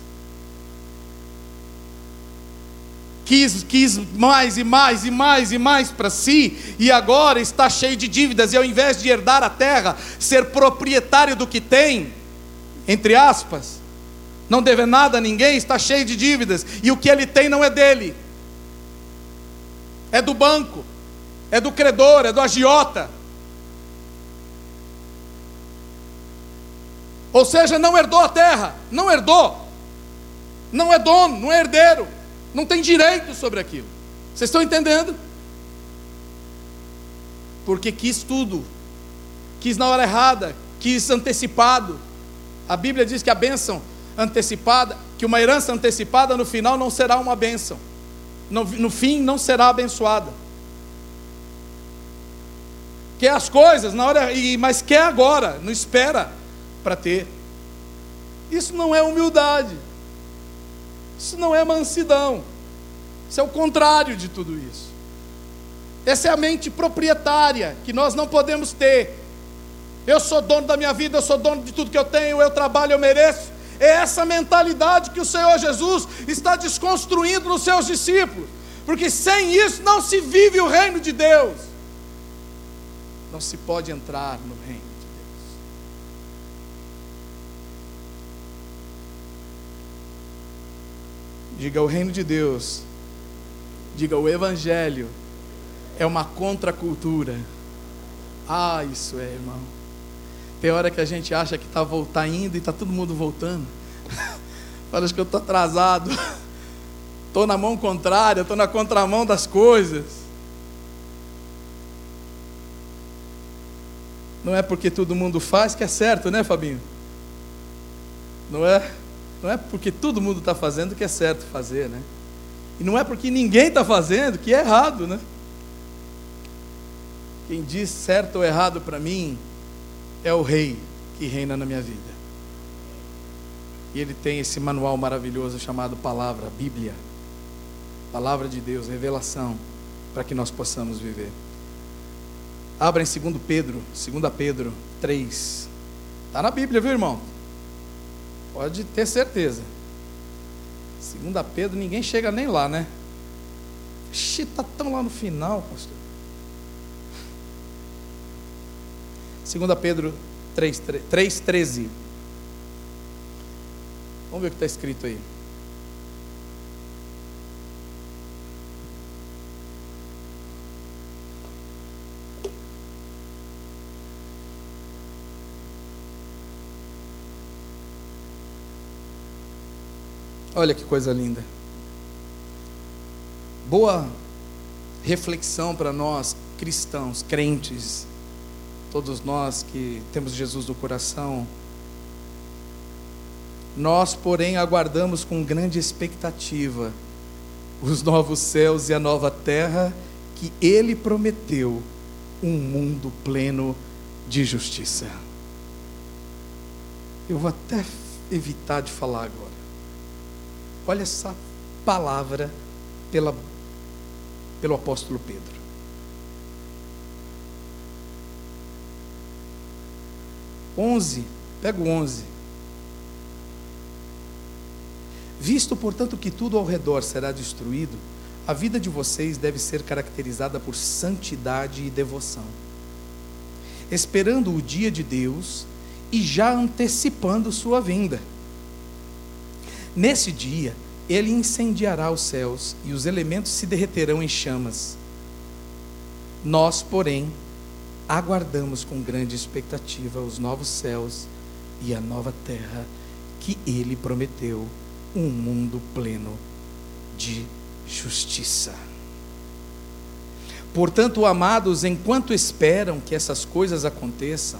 [SPEAKER 1] quis, quis mais e mais e mais e mais para si, e agora está cheio de dívidas, e ao invés de herdar a terra, ser proprietário do que tem, entre aspas, não deve nada a ninguém, está cheio de dívidas, e o que ele tem não é dele, é do banco, é do credor, é do agiota. Ou seja, não herdou a terra, não herdou, não é dono, não é herdeiro não tem direito sobre aquilo. Vocês estão entendendo? Porque quis tudo, quis na hora errada, quis antecipado. A Bíblia diz que a bênção, antecipada, que uma herança antecipada no final não será uma bênção. No, no fim não será abençoada. Quer as coisas na hora, mas quer agora, não espera para ter. Isso não é humildade. Isso não é mansidão. Isso é o contrário de tudo isso. Essa é a mente proprietária que nós não podemos ter. Eu sou dono da minha vida, eu sou dono de tudo que eu tenho, eu trabalho, eu mereço. É essa mentalidade que o Senhor Jesus está desconstruindo nos seus discípulos. Porque sem isso não se vive o reino de Deus. Não se pode entrar no reino de Deus. Diga o reino de Deus. Diga o evangelho é uma contracultura. Ah, isso é, irmão. Tem hora que a gente acha que está tá indo e está todo mundo voltando. *laughs* Parece que eu estou atrasado. *laughs* Estou na mão contrária, estou na contramão das coisas. Não é porque todo mundo faz que é certo, né, Fabinho? Não é? Não é porque todo mundo está fazendo que é certo fazer, né? E não é porque ninguém está fazendo que é errado, né? Quem diz certo ou errado para mim é o Rei que reina na minha vida. E ele tem esse manual maravilhoso chamado Palavra, Bíblia. Palavra de Deus, revelação, para que nós possamos viver. Abra em 2 Pedro, 2 Pedro 3. Está na Bíblia, viu, irmão? Pode ter certeza. 2 Pedro, ninguém chega nem lá, né? Ixi, está tão lá no final, pastor. 2 Pedro 3,13. Vamos ver o que está escrito aí. Olha que coisa linda. Boa reflexão para nós cristãos, crentes, todos nós que temos Jesus no coração. Nós, porém, aguardamos com grande expectativa os novos céus e a nova terra que Ele prometeu, um mundo pleno de justiça. Eu vou até evitar de falar agora. Olha essa palavra pela, pelo apóstolo Pedro. Onze, pega o onze. Visto, portanto, que tudo ao redor será destruído, a vida de vocês deve ser caracterizada por santidade e devoção, esperando o dia de Deus e já antecipando sua vinda. Nesse dia, ele incendiará os céus e os elementos se derreterão em chamas. Nós, porém, aguardamos com grande expectativa os novos céus e a nova terra que ele prometeu, um mundo pleno de justiça. Portanto, amados, enquanto esperam que essas coisas aconteçam,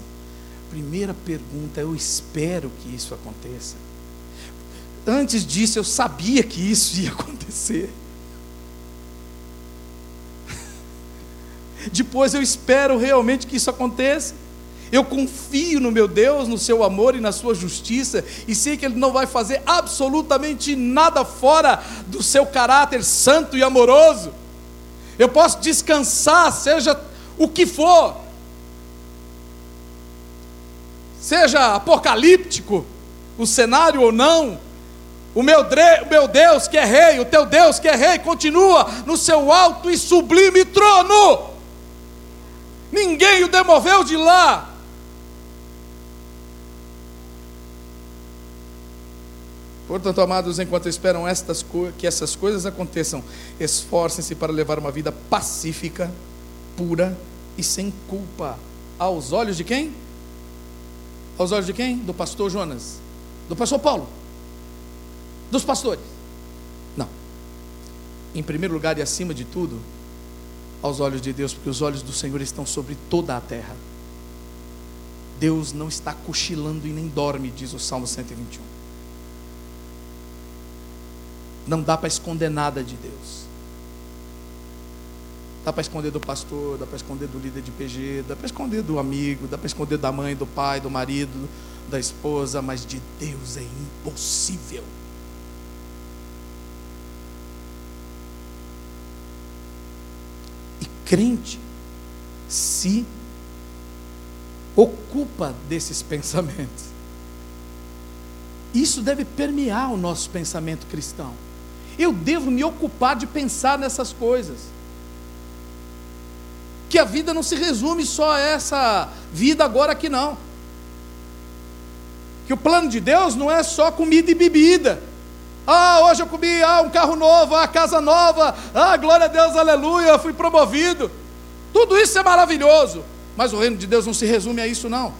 [SPEAKER 1] primeira pergunta, eu espero que isso aconteça. Antes disso, eu sabia que isso ia acontecer. *laughs* Depois, eu espero realmente que isso aconteça. Eu confio no meu Deus, no seu amor e na sua justiça, e sei que Ele não vai fazer absolutamente nada fora do seu caráter santo e amoroso. Eu posso descansar, seja o que for, seja apocalíptico o cenário ou não, o meu, meu Deus que é rei, o teu Deus que é rei, continua no seu alto e sublime trono. Ninguém o demoveu de lá. Portanto, amados, enquanto esperam estas que essas coisas aconteçam, esforcem-se para levar uma vida pacífica, pura e sem culpa. Aos olhos de quem? Aos olhos de quem? Do pastor Jonas. Do pastor Paulo dos pastores. Não. Em primeiro lugar e acima de tudo, aos olhos de Deus, porque os olhos do Senhor estão sobre toda a terra. Deus não está cochilando e nem dorme, diz o Salmo 121. Não dá para esconder nada de Deus. Dá para esconder do pastor, dá para esconder do líder de PG, dá para esconder do amigo, dá para esconder da mãe, do pai, do marido, da esposa, mas de Deus é impossível. E crente se ocupa desses pensamentos. Isso deve permear o nosso pensamento cristão. Eu devo me ocupar de pensar nessas coisas que a vida não se resume só a essa vida agora aqui, não. Que o plano de Deus não é só comida e bebida. Ah, hoje eu comi ah, um carro novo, ah, casa nova, ah, glória a Deus, aleluia, fui promovido. Tudo isso é maravilhoso, mas o reino de Deus não se resume a isso, não.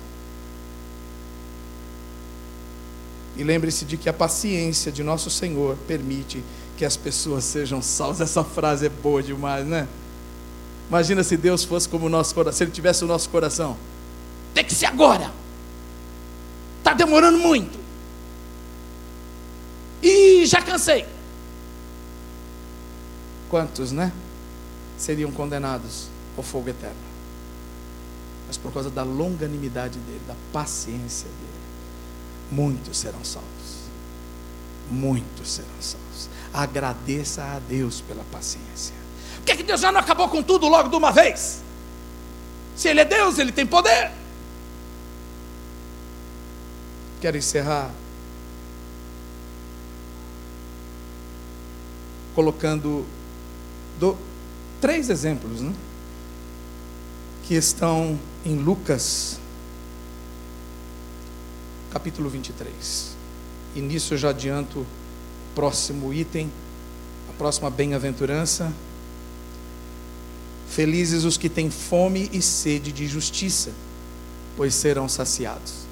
[SPEAKER 1] E lembre-se de que a paciência de nosso Senhor permite que as pessoas sejam salvas. Essa frase é boa demais, né? Imagina se Deus fosse como o nosso coração, se Ele tivesse o nosso coração. Tem que ser agora. Está demorando muito. E já cansei. Quantos, né? Seriam condenados ao fogo eterno. Mas por causa da longanimidade dele, da paciência dele, muitos serão salvos. Muitos serão salvos. Agradeça a Deus pela paciência. Por que, que Deus já não acabou com tudo logo de uma vez? Se Ele é Deus, Ele tem poder. Quero encerrar colocando do, três exemplos, né? Que estão em Lucas, capítulo 23. E nisso eu já adianto o próximo item, a próxima bem-aventurança. Felizes os que têm fome e sede de justiça, pois serão saciados.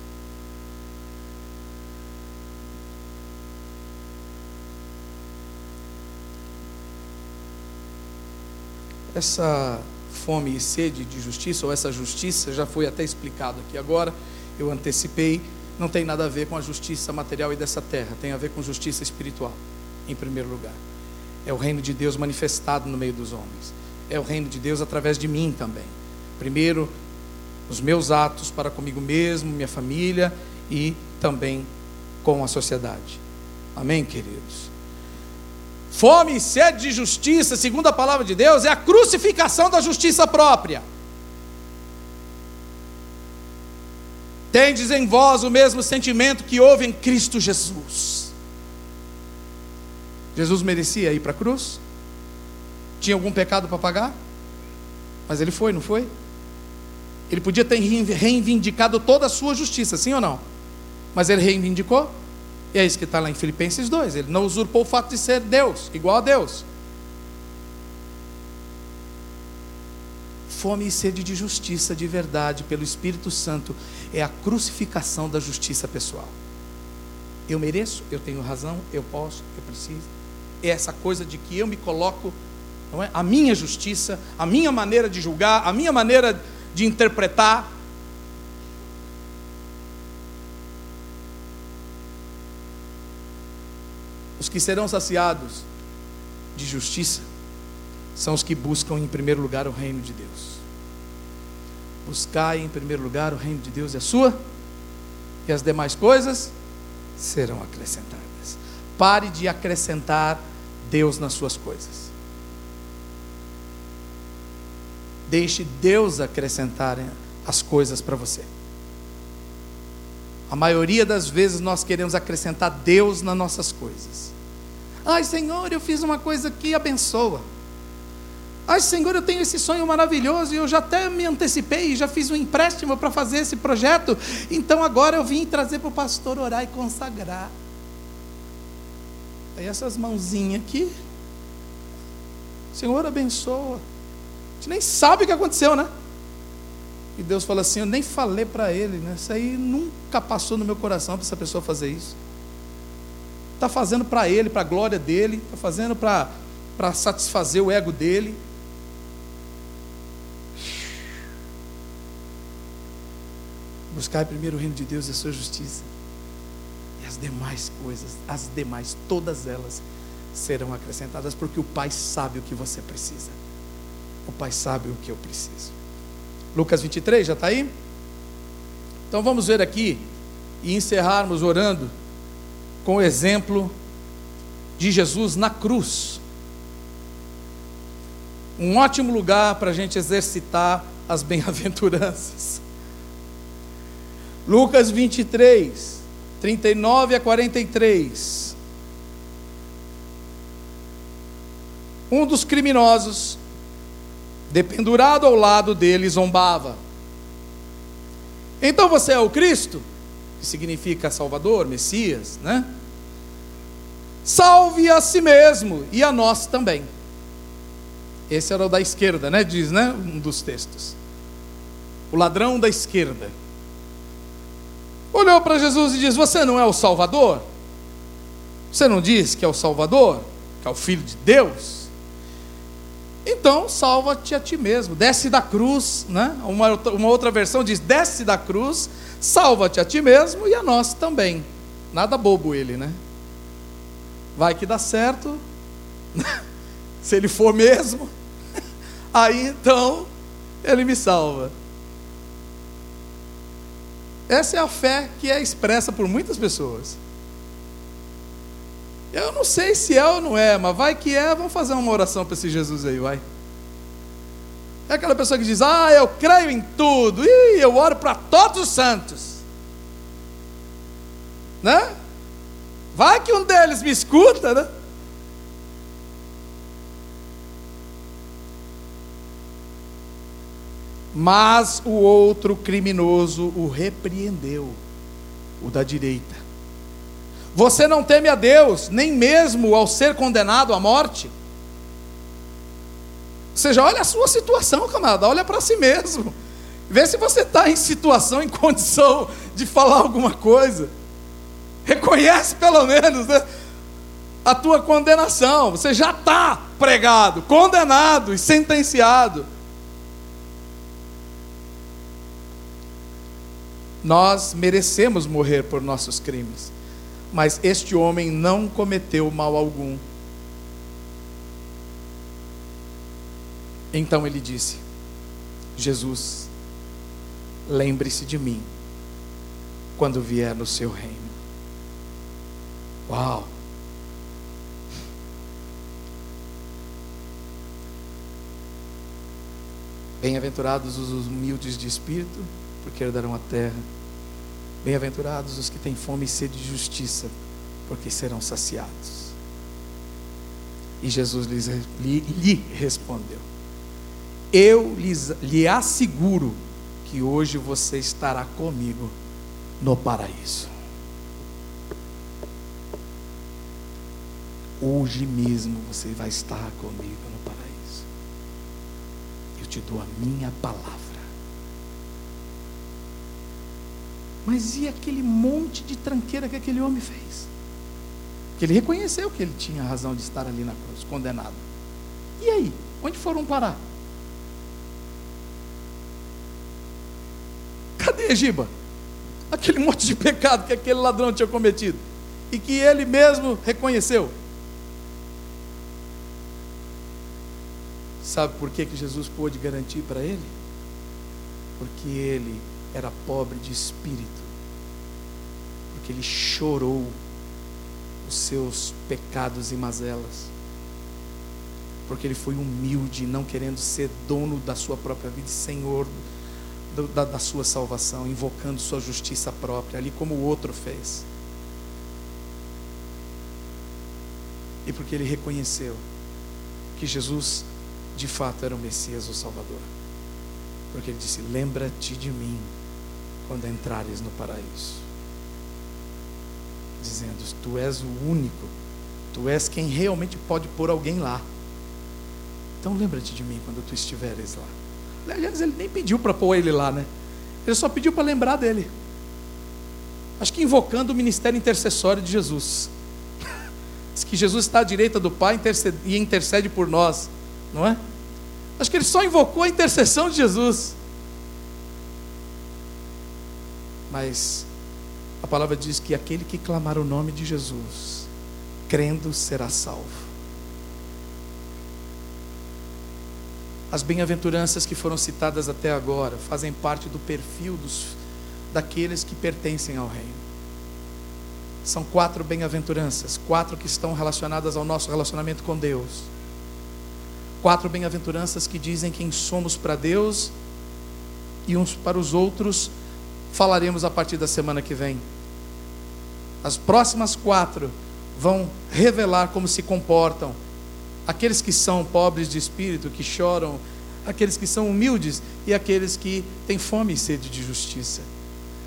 [SPEAKER 1] Essa fome e sede de justiça, ou essa justiça, já foi até explicado aqui agora, eu antecipei, não tem nada a ver com a justiça material e dessa terra, tem a ver com justiça espiritual, em primeiro lugar. É o reino de Deus manifestado no meio dos homens é o reino de Deus através de mim também. Primeiro, os meus atos para comigo mesmo, minha família e também com a sociedade. Amém, queridos? Fome e sede de justiça, segundo a palavra de Deus, é a crucificação da justiça própria. Tendes em vós o mesmo sentimento que houve em Cristo Jesus. Jesus merecia ir para a cruz? Tinha algum pecado para pagar? Mas ele foi, não foi? Ele podia ter reivindicado toda a sua justiça, sim ou não? Mas ele reivindicou? E é isso que está lá em Filipenses 2. Ele não usurpou o fato de ser Deus, igual a Deus. Fome e sede de justiça de verdade pelo Espírito Santo é a crucificação da justiça pessoal. Eu mereço, eu tenho razão, eu posso, eu preciso. É essa coisa de que eu me coloco não é? a minha justiça, a minha maneira de julgar, a minha maneira de interpretar. Os que serão saciados de justiça são os que buscam em primeiro lugar o reino de Deus. Buscai em primeiro lugar o reino de Deus e a sua, e as demais coisas serão acrescentadas. Pare de acrescentar Deus nas suas coisas. Deixe Deus acrescentar as coisas para você. A maioria das vezes nós queremos acrescentar Deus nas nossas coisas. Ai, Senhor, eu fiz uma coisa que abençoa. Ai, Senhor, eu tenho esse sonho maravilhoso e eu já até me antecipei, já fiz um empréstimo para fazer esse projeto. Então agora eu vim trazer para o pastor orar e consagrar. Aí essas mãozinhas aqui. Senhor, abençoa gente nem sabe o que aconteceu, né? E Deus fala assim: Eu nem falei para ele, né? Isso aí nunca passou no meu coração para essa pessoa fazer isso. Está fazendo para ele, para a glória dele, está fazendo para satisfazer o ego dele. Buscar primeiro o reino de Deus e a sua justiça. E as demais coisas, as demais, todas elas, serão acrescentadas, porque o Pai sabe o que você precisa. O Pai sabe o que eu preciso. Lucas 23, já está aí? Então vamos ver aqui e encerrarmos orando com o exemplo de Jesus na cruz. Um ótimo lugar para a gente exercitar as bem-aventuranças. Lucas 23, 39 a 43. Um dos criminosos, dependurado ao lado dele, zombava. Então você é o Cristo? Que significa Salvador, Messias, né? Salve a si mesmo e a nós também. Esse era o da esquerda, né? Diz, né? Um dos textos. O ladrão da esquerda. Olhou para Jesus e diz: Você não é o Salvador? Você não diz que é o Salvador? Que é o Filho de Deus? Então, salva-te a ti mesmo. Desce da cruz, né? Uma, uma outra versão diz: Desce da cruz, salva-te a ti mesmo e a nós também. Nada bobo ele, né? vai que dá certo, *laughs* se ele for mesmo, *laughs* aí então ele me salva. Essa é a fé que é expressa por muitas pessoas. Eu não sei se é ou não é, mas vai que é, vamos fazer uma oração para esse Jesus aí, vai. É aquela pessoa que diz: Ah, eu creio em tudo, e eu oro para todos os santos. Né? Vai que um deles me escuta, né? Mas o outro criminoso o repreendeu, o da direita. Você não teme a Deus, nem mesmo ao ser condenado à morte? Ou seja, olha a sua situação, camarada, olha para si mesmo. Vê se você está em situação, em condição de falar alguma coisa. Reconhece pelo menos né, a tua condenação. Você já está pregado, condenado e sentenciado. Nós merecemos morrer por nossos crimes, mas este homem não cometeu mal algum. Então ele disse: Jesus, lembre-se de mim quando vier no seu reino. Uau! Bem-aventurados os humildes de espírito, porque herdarão a terra. Bem-aventurados os que têm fome e sede de justiça, porque serão saciados. E Jesus lhes, lhe, lhe respondeu: Eu lhes, lhe asseguro que hoje você estará comigo no paraíso. Hoje mesmo você vai estar comigo no paraíso. Eu te dou a minha palavra. Mas e aquele monte de tranqueira que aquele homem fez? Que ele reconheceu que ele tinha razão de estar ali na cruz, condenado. E aí? Onde foram parar? Cadê Giba? Aquele monte de pecado que aquele ladrão tinha cometido. E que ele mesmo reconheceu. Sabe por que, que Jesus pôde garantir para ele? Porque ele era pobre de espírito. Porque ele chorou os seus pecados e mazelas. Porque ele foi humilde, não querendo ser dono da sua própria vida, senhor da, da sua salvação, invocando sua justiça própria, ali como o outro fez. E porque ele reconheceu que Jesus de fato era o Messias, o Salvador. Porque ele disse: Lembra-te de mim quando entrares no paraíso. Dizendo: Tu és o único, tu és quem realmente pode pôr alguém lá. Então lembra-te de mim quando tu estiveres lá. Aliás, ele nem pediu para pôr ele lá, né? Ele só pediu para lembrar dele. Acho que invocando o ministério intercessório de Jesus. *laughs* Diz que Jesus está à direita do Pai e intercede por nós não é? Acho que ele só invocou a intercessão de Jesus. Mas a palavra diz que aquele que clamar o nome de Jesus crendo será salvo. As bem-aventuranças que foram citadas até agora fazem parte do perfil dos, daqueles que pertencem ao reino. São quatro bem-aventuranças, quatro que estão relacionadas ao nosso relacionamento com Deus. Quatro bem-aventuranças que dizem quem somos para Deus e uns para os outros falaremos a partir da semana que vem. As próximas quatro vão revelar como se comportam aqueles que são pobres de espírito, que choram, aqueles que são humildes e aqueles que têm fome e sede de justiça.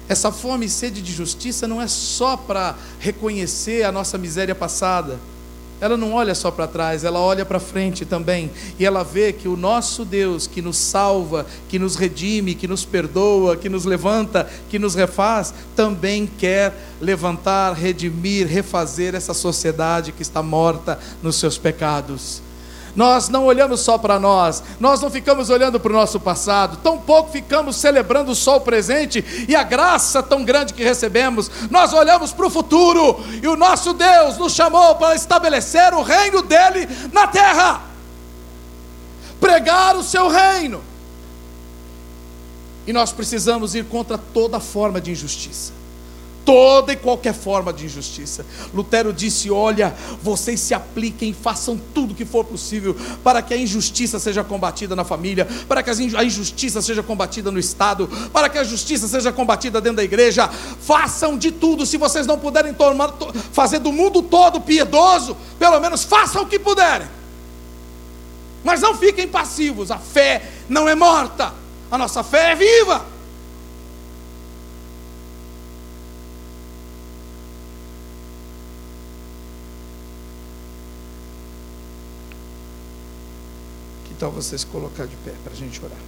[SPEAKER 1] Essa fome e sede de justiça não é só para reconhecer a nossa miséria passada. Ela não olha só para trás, ela olha para frente também. E ela vê que o nosso Deus, que nos salva, que nos redime, que nos perdoa, que nos levanta, que nos refaz, também quer levantar, redimir, refazer essa sociedade que está morta nos seus pecados. Nós não olhamos só para nós, nós não ficamos olhando para o nosso passado, tampouco ficamos celebrando só o presente e a graça tão grande que recebemos. Nós olhamos para o futuro e o nosso Deus nos chamou para estabelecer o reino dele na terra, pregar o seu reino. E nós precisamos ir contra toda forma de injustiça toda e qualquer forma de injustiça. Lutero disse: Olha, vocês se apliquem, façam tudo o que for possível para que a injustiça seja combatida na família, para que a injustiça seja combatida no Estado, para que a justiça seja combatida dentro da igreja. Façam de tudo, se vocês não puderem tomar, fazer do mundo todo piedoso, pelo menos façam o que puderem. Mas não fiquem passivos, a fé não é morta, a nossa fé é viva. Tal vocês colocar de pé para a gente orar?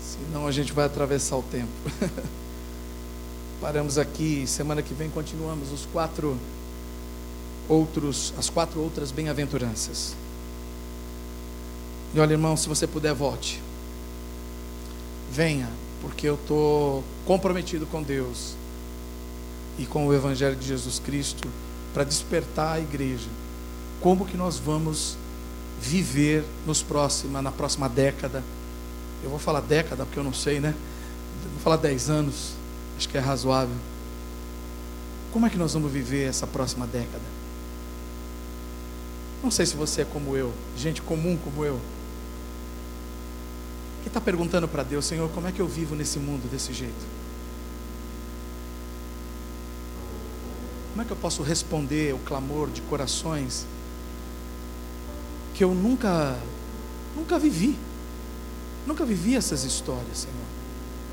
[SPEAKER 1] Senão a gente vai atravessar o tempo. *laughs* Paramos aqui, semana que vem continuamos os quatro outros, as quatro outras bem-aventuranças. E olha, irmão, se você puder, volte. Venha, porque eu estou comprometido com Deus e com o Evangelho de Jesus Cristo para despertar a igreja. Como que nós vamos viver nos próxima, na próxima década. Eu vou falar década porque eu não sei, né? Vou falar dez anos, acho que é razoável. Como é que nós vamos viver essa próxima década? Não sei se você é como eu, gente comum como eu. Que está perguntando para Deus, Senhor, como é que eu vivo nesse mundo desse jeito? Como é que eu posso responder o clamor de corações que eu nunca, nunca vivi. Nunca vivi essas histórias, Senhor.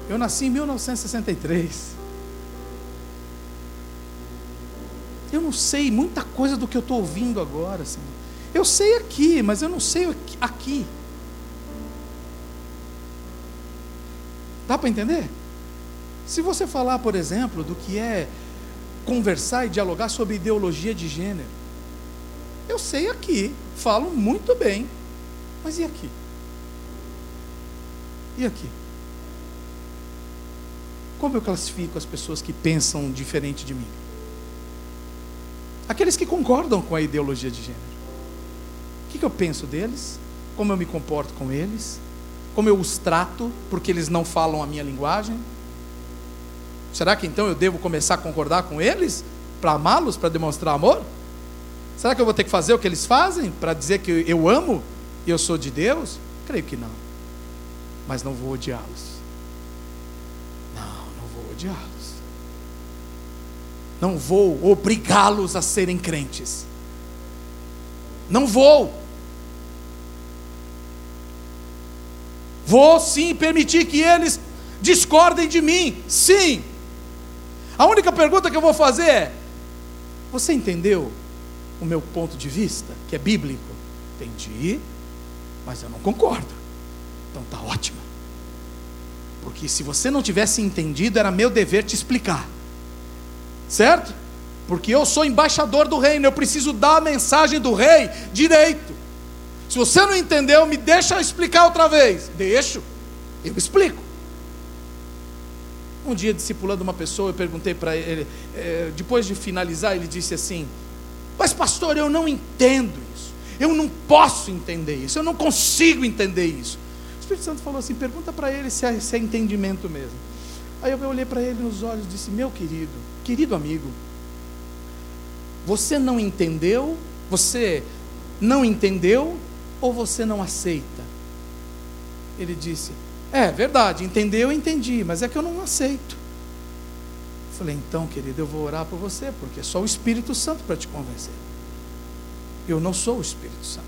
[SPEAKER 1] Eu nasci em 1963. Eu não sei muita coisa do que eu estou ouvindo agora, Senhor. Eu sei aqui, mas eu não sei aqui. Dá para entender? Se você falar, por exemplo, do que é conversar e dialogar sobre ideologia de gênero, eu sei aqui, falo muito bem, mas e aqui? E aqui? Como eu classifico as pessoas que pensam diferente de mim? Aqueles que concordam com a ideologia de gênero. O que, que eu penso deles? Como eu me comporto com eles? Como eu os trato porque eles não falam a minha linguagem? Será que então eu devo começar a concordar com eles para amá-los, para demonstrar amor? Será que eu vou ter que fazer o que eles fazem para dizer que eu amo e eu sou de Deus? Creio que não. Mas não vou odiá-los. Não, não vou odiá-los. Não vou obrigá-los a serem crentes. Não vou. Vou sim permitir que eles discordem de mim. Sim. A única pergunta que eu vou fazer é: Você entendeu o meu ponto de vista, que é bíblico. Entendi, mas eu não concordo. Então tá ótimo. Porque se você não tivesse entendido, era meu dever te explicar. Certo? Porque eu sou embaixador do reino, eu preciso dar a mensagem do rei direito. Se você não entendeu, me deixa explicar outra vez. Deixo, eu explico. Um dia, discipulando uma pessoa, eu perguntei para ele, é, depois de finalizar, ele disse assim: Mas, pastor, eu não entendo isso, eu não posso entender isso, eu não consigo entender isso. O Espírito Santo falou assim: Pergunta para ele se é, se é entendimento mesmo. Aí eu olhei para ele nos olhos e disse: Meu querido, querido amigo, você não entendeu, você não entendeu ou você não aceita? Ele disse: É verdade, entendeu, eu entendi, mas é que eu não aceito. Falei: Então, querido, eu vou orar por você, porque é só o Espírito Santo para te convencer. Eu não sou o Espírito Santo.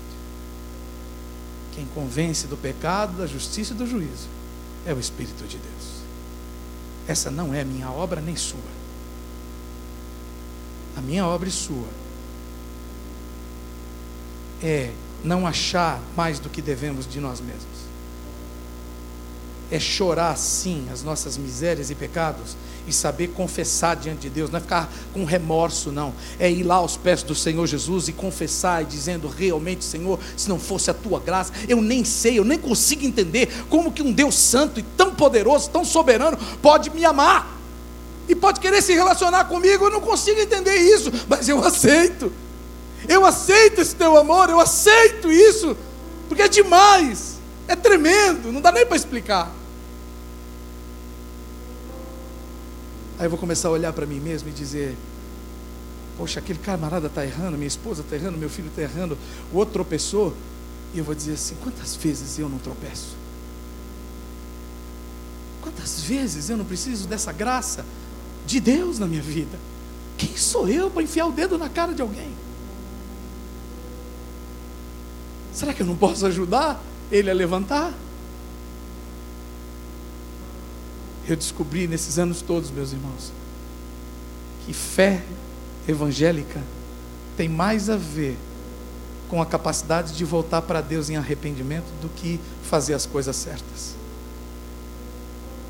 [SPEAKER 1] Quem convence do pecado, da justiça e do juízo é o Espírito de Deus. Essa não é minha obra nem sua. A minha obra e sua é não achar mais do que devemos de nós mesmos é chorar sim as nossas misérias e pecados e saber confessar diante de Deus, não é ficar com remorso, não, é ir lá aos pés do Senhor Jesus e confessar e dizendo realmente, Senhor, se não fosse a tua graça, eu nem sei, eu nem consigo entender como que um Deus santo e tão poderoso, tão soberano, pode me amar e pode querer se relacionar comigo, eu não consigo entender isso, mas eu aceito, eu aceito esse teu amor, eu aceito isso, porque é demais. É tremendo, não dá nem para explicar. Aí eu vou começar a olhar para mim mesmo e dizer: Poxa, aquele camarada está errando, minha esposa está errando, meu filho está errando, o outro tropeçou. E eu vou dizer assim: quantas vezes eu não tropeço? Quantas vezes eu não preciso dessa graça de Deus na minha vida? Quem sou eu para enfiar o dedo na cara de alguém? Será que eu não posso ajudar? Ele a levantar. Eu descobri nesses anos todos, meus irmãos, que fé evangélica tem mais a ver com a capacidade de voltar para Deus em arrependimento do que fazer as coisas certas.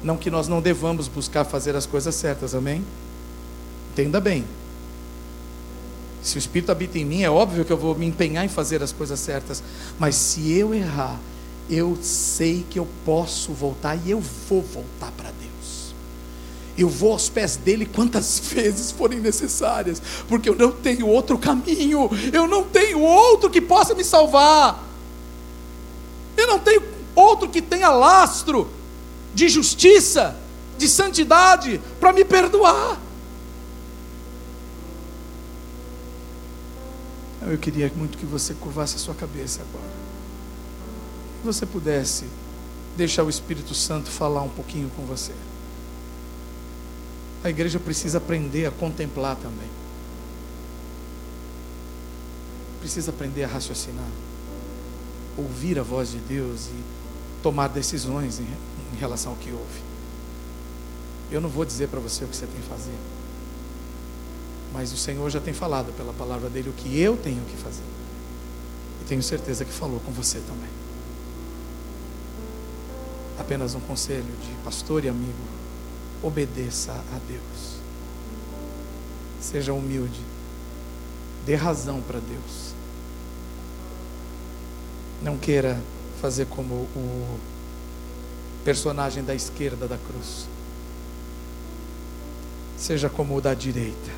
[SPEAKER 1] Não que nós não devamos buscar fazer as coisas certas, amém? Entenda bem. Se o Espírito habita em mim, é óbvio que eu vou me empenhar em fazer as coisas certas. Mas se eu errar, eu sei que eu posso voltar e eu vou voltar para Deus. Eu vou aos pés dele quantas *laughs* vezes forem necessárias, porque eu não tenho outro caminho, eu não tenho outro que possa me salvar. Eu não tenho outro que tenha lastro de justiça, de santidade para me perdoar. Eu queria muito que você curvasse a sua cabeça agora. Se você pudesse deixar o Espírito Santo falar um pouquinho com você. A igreja precisa aprender a contemplar também. Precisa aprender a raciocinar. Ouvir a voz de Deus e tomar decisões em, em relação ao que ouve. Eu não vou dizer para você o que você tem que fazer. Mas o Senhor já tem falado pela palavra dele o que eu tenho que fazer. E tenho certeza que falou com você também. Apenas um conselho de pastor e amigo: obedeça a Deus. Seja humilde. Dê razão para Deus. Não queira fazer como o personagem da esquerda da cruz. Seja como o da direita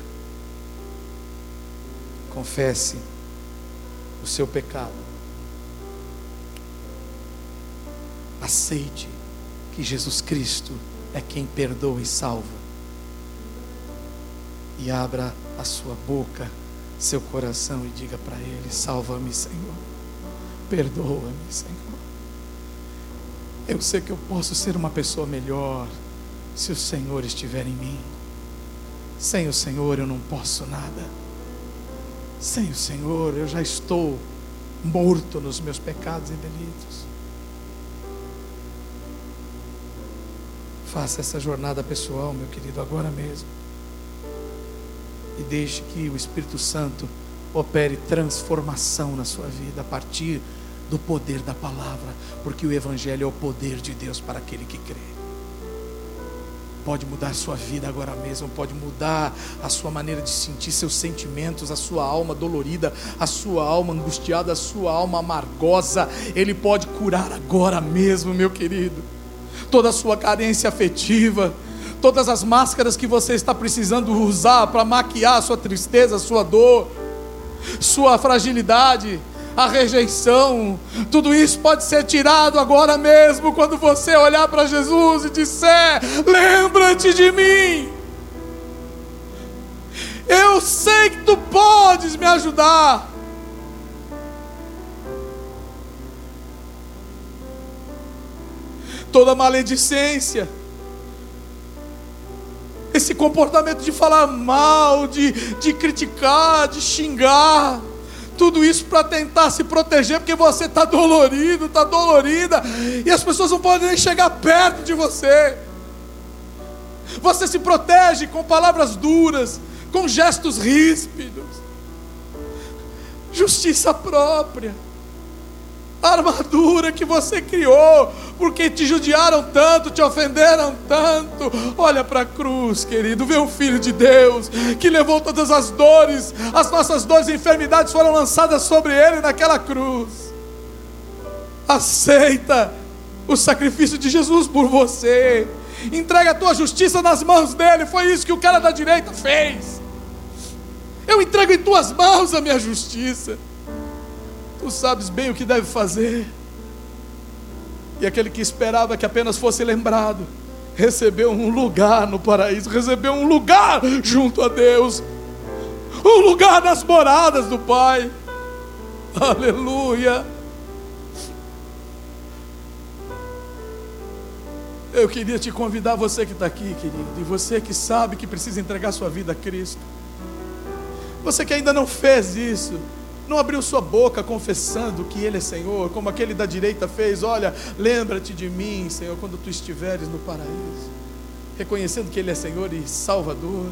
[SPEAKER 1] confesse o seu pecado. Aceite que Jesus Cristo é quem perdoa e salva. E abra a sua boca, seu coração e diga para Ele: Salva-me, Senhor. Perdoa-me, Senhor. Eu sei que eu posso ser uma pessoa melhor se o Senhor estiver em mim. Sem o Senhor eu não posso nada. Sem o Senhor, eu já estou morto nos meus pecados e delitos. Faça essa jornada pessoal, meu querido, agora mesmo. E deixe que o Espírito Santo opere transformação na sua vida a partir do poder da palavra, porque o Evangelho é o poder de Deus para aquele que crê pode mudar sua vida agora mesmo, pode mudar a sua maneira de sentir seus sentimentos, a sua alma dolorida, a sua alma angustiada, a sua alma amargosa. Ele pode curar agora mesmo, meu querido. Toda a sua carência afetiva, todas as máscaras que você está precisando usar para maquiar a sua tristeza, a sua dor, sua fragilidade, a rejeição, tudo isso pode ser tirado agora mesmo quando você olhar para Jesus e disser: Lembra-te de mim. Eu sei que tu podes me ajudar. Toda maledicência, esse comportamento de falar mal, de, de criticar, de xingar, tudo isso para tentar se proteger, porque você está dolorido, está dolorida, e as pessoas não podem nem chegar perto de você. Você se protege com palavras duras, com gestos ríspidos, justiça própria armadura que você criou, porque te judiaram tanto, te ofenderam tanto. Olha para a cruz, querido, vê o Filho de Deus que levou todas as dores, as nossas dores e enfermidades foram lançadas sobre ele naquela cruz. Aceita o sacrifício de Jesus por você. Entrega a tua justiça nas mãos dele. Foi isso que o cara da direita fez. Eu entrego em tuas mãos a minha justiça. Tu sabes bem o que deve fazer. E aquele que esperava que apenas fosse lembrado, recebeu um lugar no paraíso, recebeu um lugar junto a Deus, um lugar nas moradas do Pai. Aleluia. Eu queria te convidar, você que está aqui, querido, e você que sabe que precisa entregar sua vida a Cristo. Você que ainda não fez isso, não abriu sua boca confessando que Ele é Senhor, como aquele da direita fez: Olha, lembra-te de mim, Senhor, quando tu estiveres no paraíso, reconhecendo que Ele é Senhor e Salvador,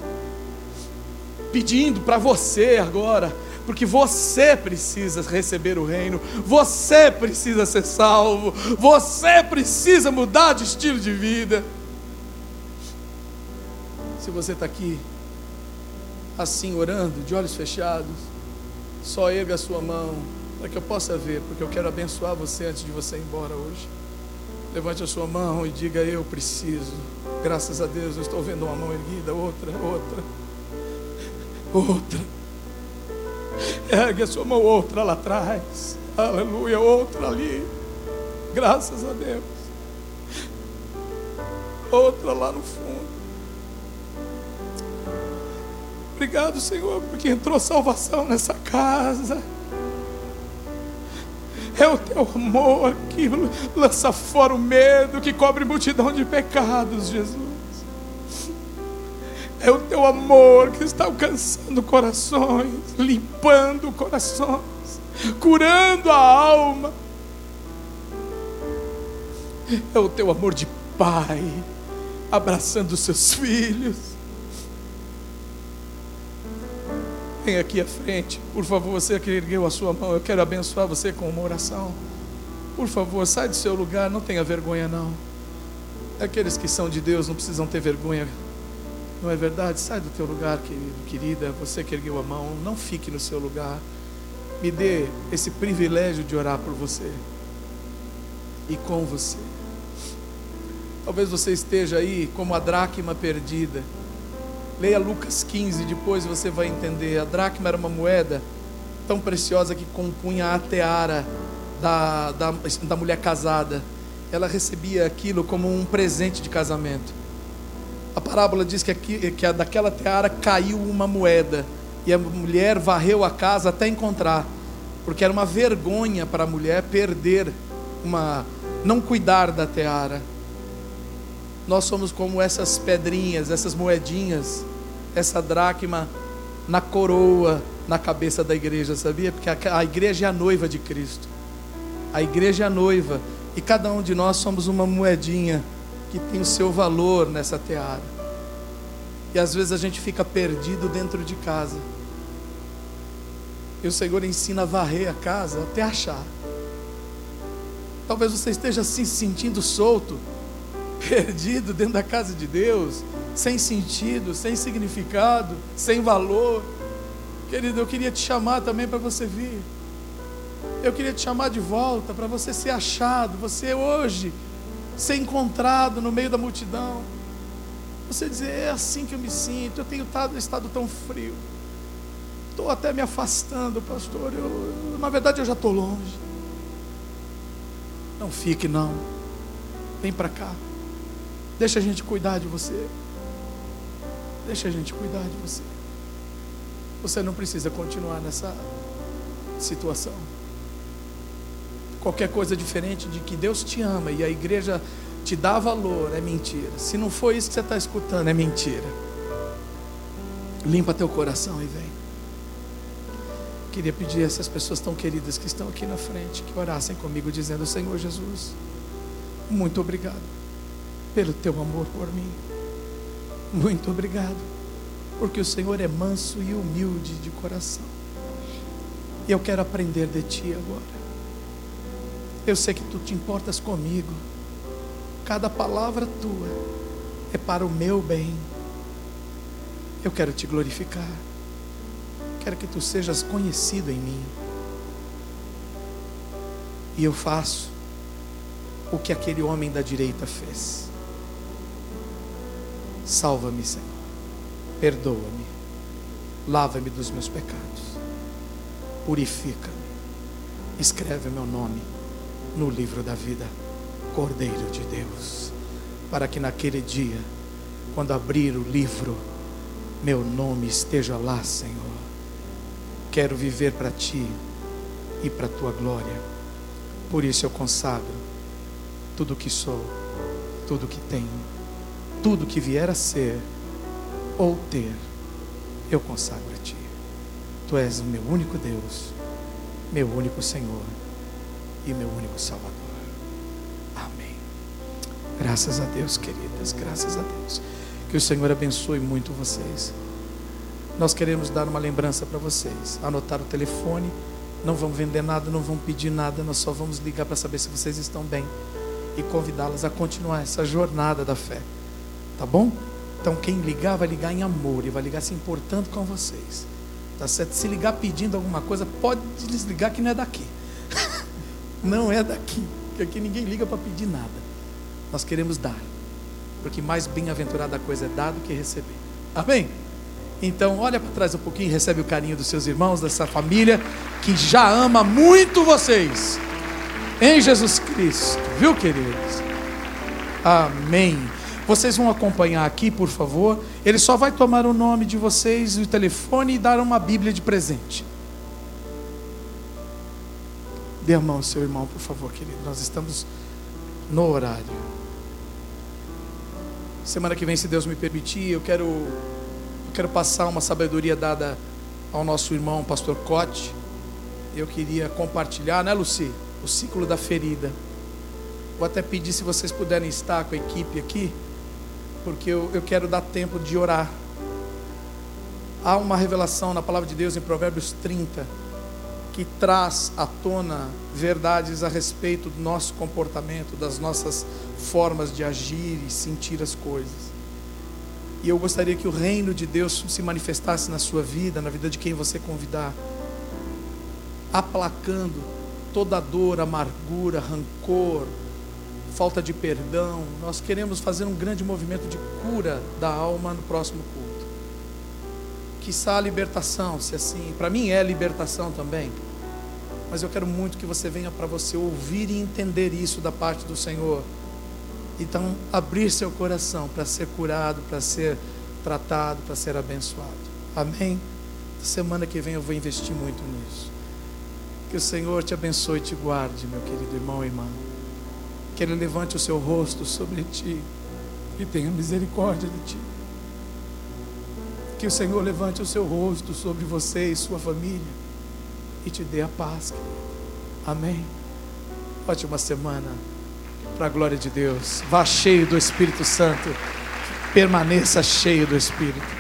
[SPEAKER 1] pedindo para você agora, porque você precisa receber o reino, você precisa ser salvo, você precisa mudar de estilo de vida. Se você está aqui, assim, orando, de olhos fechados, só erga a sua mão para que eu possa ver, porque eu quero abençoar você antes de você ir embora hoje. Levante a sua mão e diga: Eu preciso. Graças a Deus, eu estou vendo uma mão erguida, outra, outra, outra. Ergue a sua mão, outra lá atrás. Aleluia, outra ali. Graças a Deus. Outra lá no fundo. Obrigado, Senhor, porque entrou salvação nessa casa. É o teu amor que lança fora o medo, que cobre multidão de pecados, Jesus. É o teu amor que está alcançando corações, limpando corações, curando a alma. É o teu amor de pai, abraçando os seus filhos Vem aqui à frente. Por favor, você que ergueu a sua mão, eu quero abençoar você com uma oração. Por favor, sai do seu lugar, não tenha vergonha não. Aqueles que são de Deus não precisam ter vergonha. Não é verdade? Sai do teu lugar, querido, querida. Você que ergueu a mão, não fique no seu lugar. Me dê esse privilégio de orar por você e com você. Talvez você esteja aí como a dracma perdida Leia Lucas 15, depois você vai entender. A dracma era uma moeda tão preciosa que compunha a teara da, da, da mulher casada. Ela recebia aquilo como um presente de casamento. A parábola diz que, aqui, que daquela teara caiu uma moeda e a mulher varreu a casa até encontrar, porque era uma vergonha para a mulher perder uma, não cuidar da teara nós somos como essas pedrinhas, essas moedinhas, essa dracma na coroa, na cabeça da igreja, sabia? Porque a, a igreja é a noiva de Cristo. A igreja é a noiva. E cada um de nós somos uma moedinha que tem o seu valor nessa teara. E às vezes a gente fica perdido dentro de casa. E o Senhor ensina a varrer a casa até achar. Talvez você esteja se sentindo solto *laughs* perdido dentro da casa de Deus, sem sentido, sem significado, sem valor. Querido, eu queria te chamar também para você vir. Eu queria te chamar de volta para você ser achado, você hoje ser encontrado no meio da multidão. Você dizer, é assim que eu me sinto, eu tenho estado, estado tão frio. Estou até me afastando, pastor. Eu, na verdade, eu já estou longe. Não fique, não. Vem para cá. Deixa a gente cuidar de você. Deixa a gente cuidar de você. Você não precisa continuar nessa situação. Qualquer coisa diferente de que Deus te ama e a igreja te dá valor é mentira. Se não for isso que você está escutando, é mentira. Limpa teu coração e vem. Queria pedir a essas pessoas tão queridas que estão aqui na frente que orassem comigo, dizendo: Senhor Jesus, muito obrigado pelo teu amor por mim. Muito obrigado, porque o Senhor é manso e humilde de coração. E eu quero aprender de ti agora. Eu sei que tu te importas comigo. Cada palavra tua é para o meu bem. Eu quero te glorificar. Quero que tu sejas conhecido em mim. E eu faço o que aquele homem da direita fez. Salva-me, Senhor. Perdoa-me. Lava-me dos meus pecados. Purifica-me. Escreve meu nome no livro da vida. Cordeiro de Deus. Para que naquele dia, quando abrir o livro, meu nome esteja lá, Senhor. Quero viver para ti e para a tua glória. Por isso eu consagro tudo que sou, tudo que tenho, tudo que vier a ser ou ter, eu consagro a ti. Tu és o meu único Deus, meu único Senhor e meu único Salvador. Amém. Graças a Deus, queridas, graças a Deus. Que o Senhor abençoe muito vocês. Nós queremos dar uma lembrança para vocês. Anotar o telefone. Não vamos vender nada, não vamos pedir nada, nós só vamos ligar para saber se vocês estão bem e convidá-las a continuar essa jornada da fé. Tá bom? Então quem ligar vai ligar em amor e vai ligar se importando com vocês. Tá certo? Se ligar pedindo alguma coisa, pode desligar que não é daqui. *laughs* não é daqui. Porque aqui ninguém liga para pedir nada. Nós queremos dar. Porque mais bem-aventurada coisa é dar do que receber. Amém? Então, olha para trás um pouquinho, recebe o carinho dos seus irmãos, dessa família que já ama muito vocês. Em Jesus Cristo, viu, queridos? Amém. Vocês vão acompanhar aqui, por favor. Ele só vai tomar o nome de vocês, o telefone e dar uma Bíblia de presente. Dê a mão ao seu irmão, por favor, querido. Nós estamos no horário. Semana que vem, se Deus me permitir, eu quero, eu quero passar uma sabedoria dada ao nosso irmão, pastor Cote. Eu queria compartilhar, né, Luci? O ciclo da ferida. Vou até pedir se vocês puderem estar com a equipe aqui, porque eu, eu quero dar tempo de orar. Há uma revelação na palavra de Deus em Provérbios 30 que traz à tona verdades a respeito do nosso comportamento, das nossas formas de agir e sentir as coisas. E eu gostaria que o reino de Deus se manifestasse na sua vida, na vida de quem você convidar, aplacando toda dor, amargura, rancor, falta de perdão. Nós queremos fazer um grande movimento de cura da alma no próximo culto. Quiçá a libertação, se assim, para mim é libertação também mas eu quero muito que você venha para você ouvir e entender isso da parte do Senhor. Então, abrir seu coração para ser curado, para ser tratado, para ser abençoado. Amém? Semana que vem eu vou investir muito nisso. Que o Senhor te abençoe e te guarde, meu querido irmão e irmã. Que Ele levante o seu rosto sobre ti e tenha misericórdia de ti. Que o Senhor levante o seu rosto sobre você e sua família e te dê a paz. Amém. Ótima semana. Para a glória de Deus. Vá cheio do Espírito Santo. Permaneça cheio do Espírito.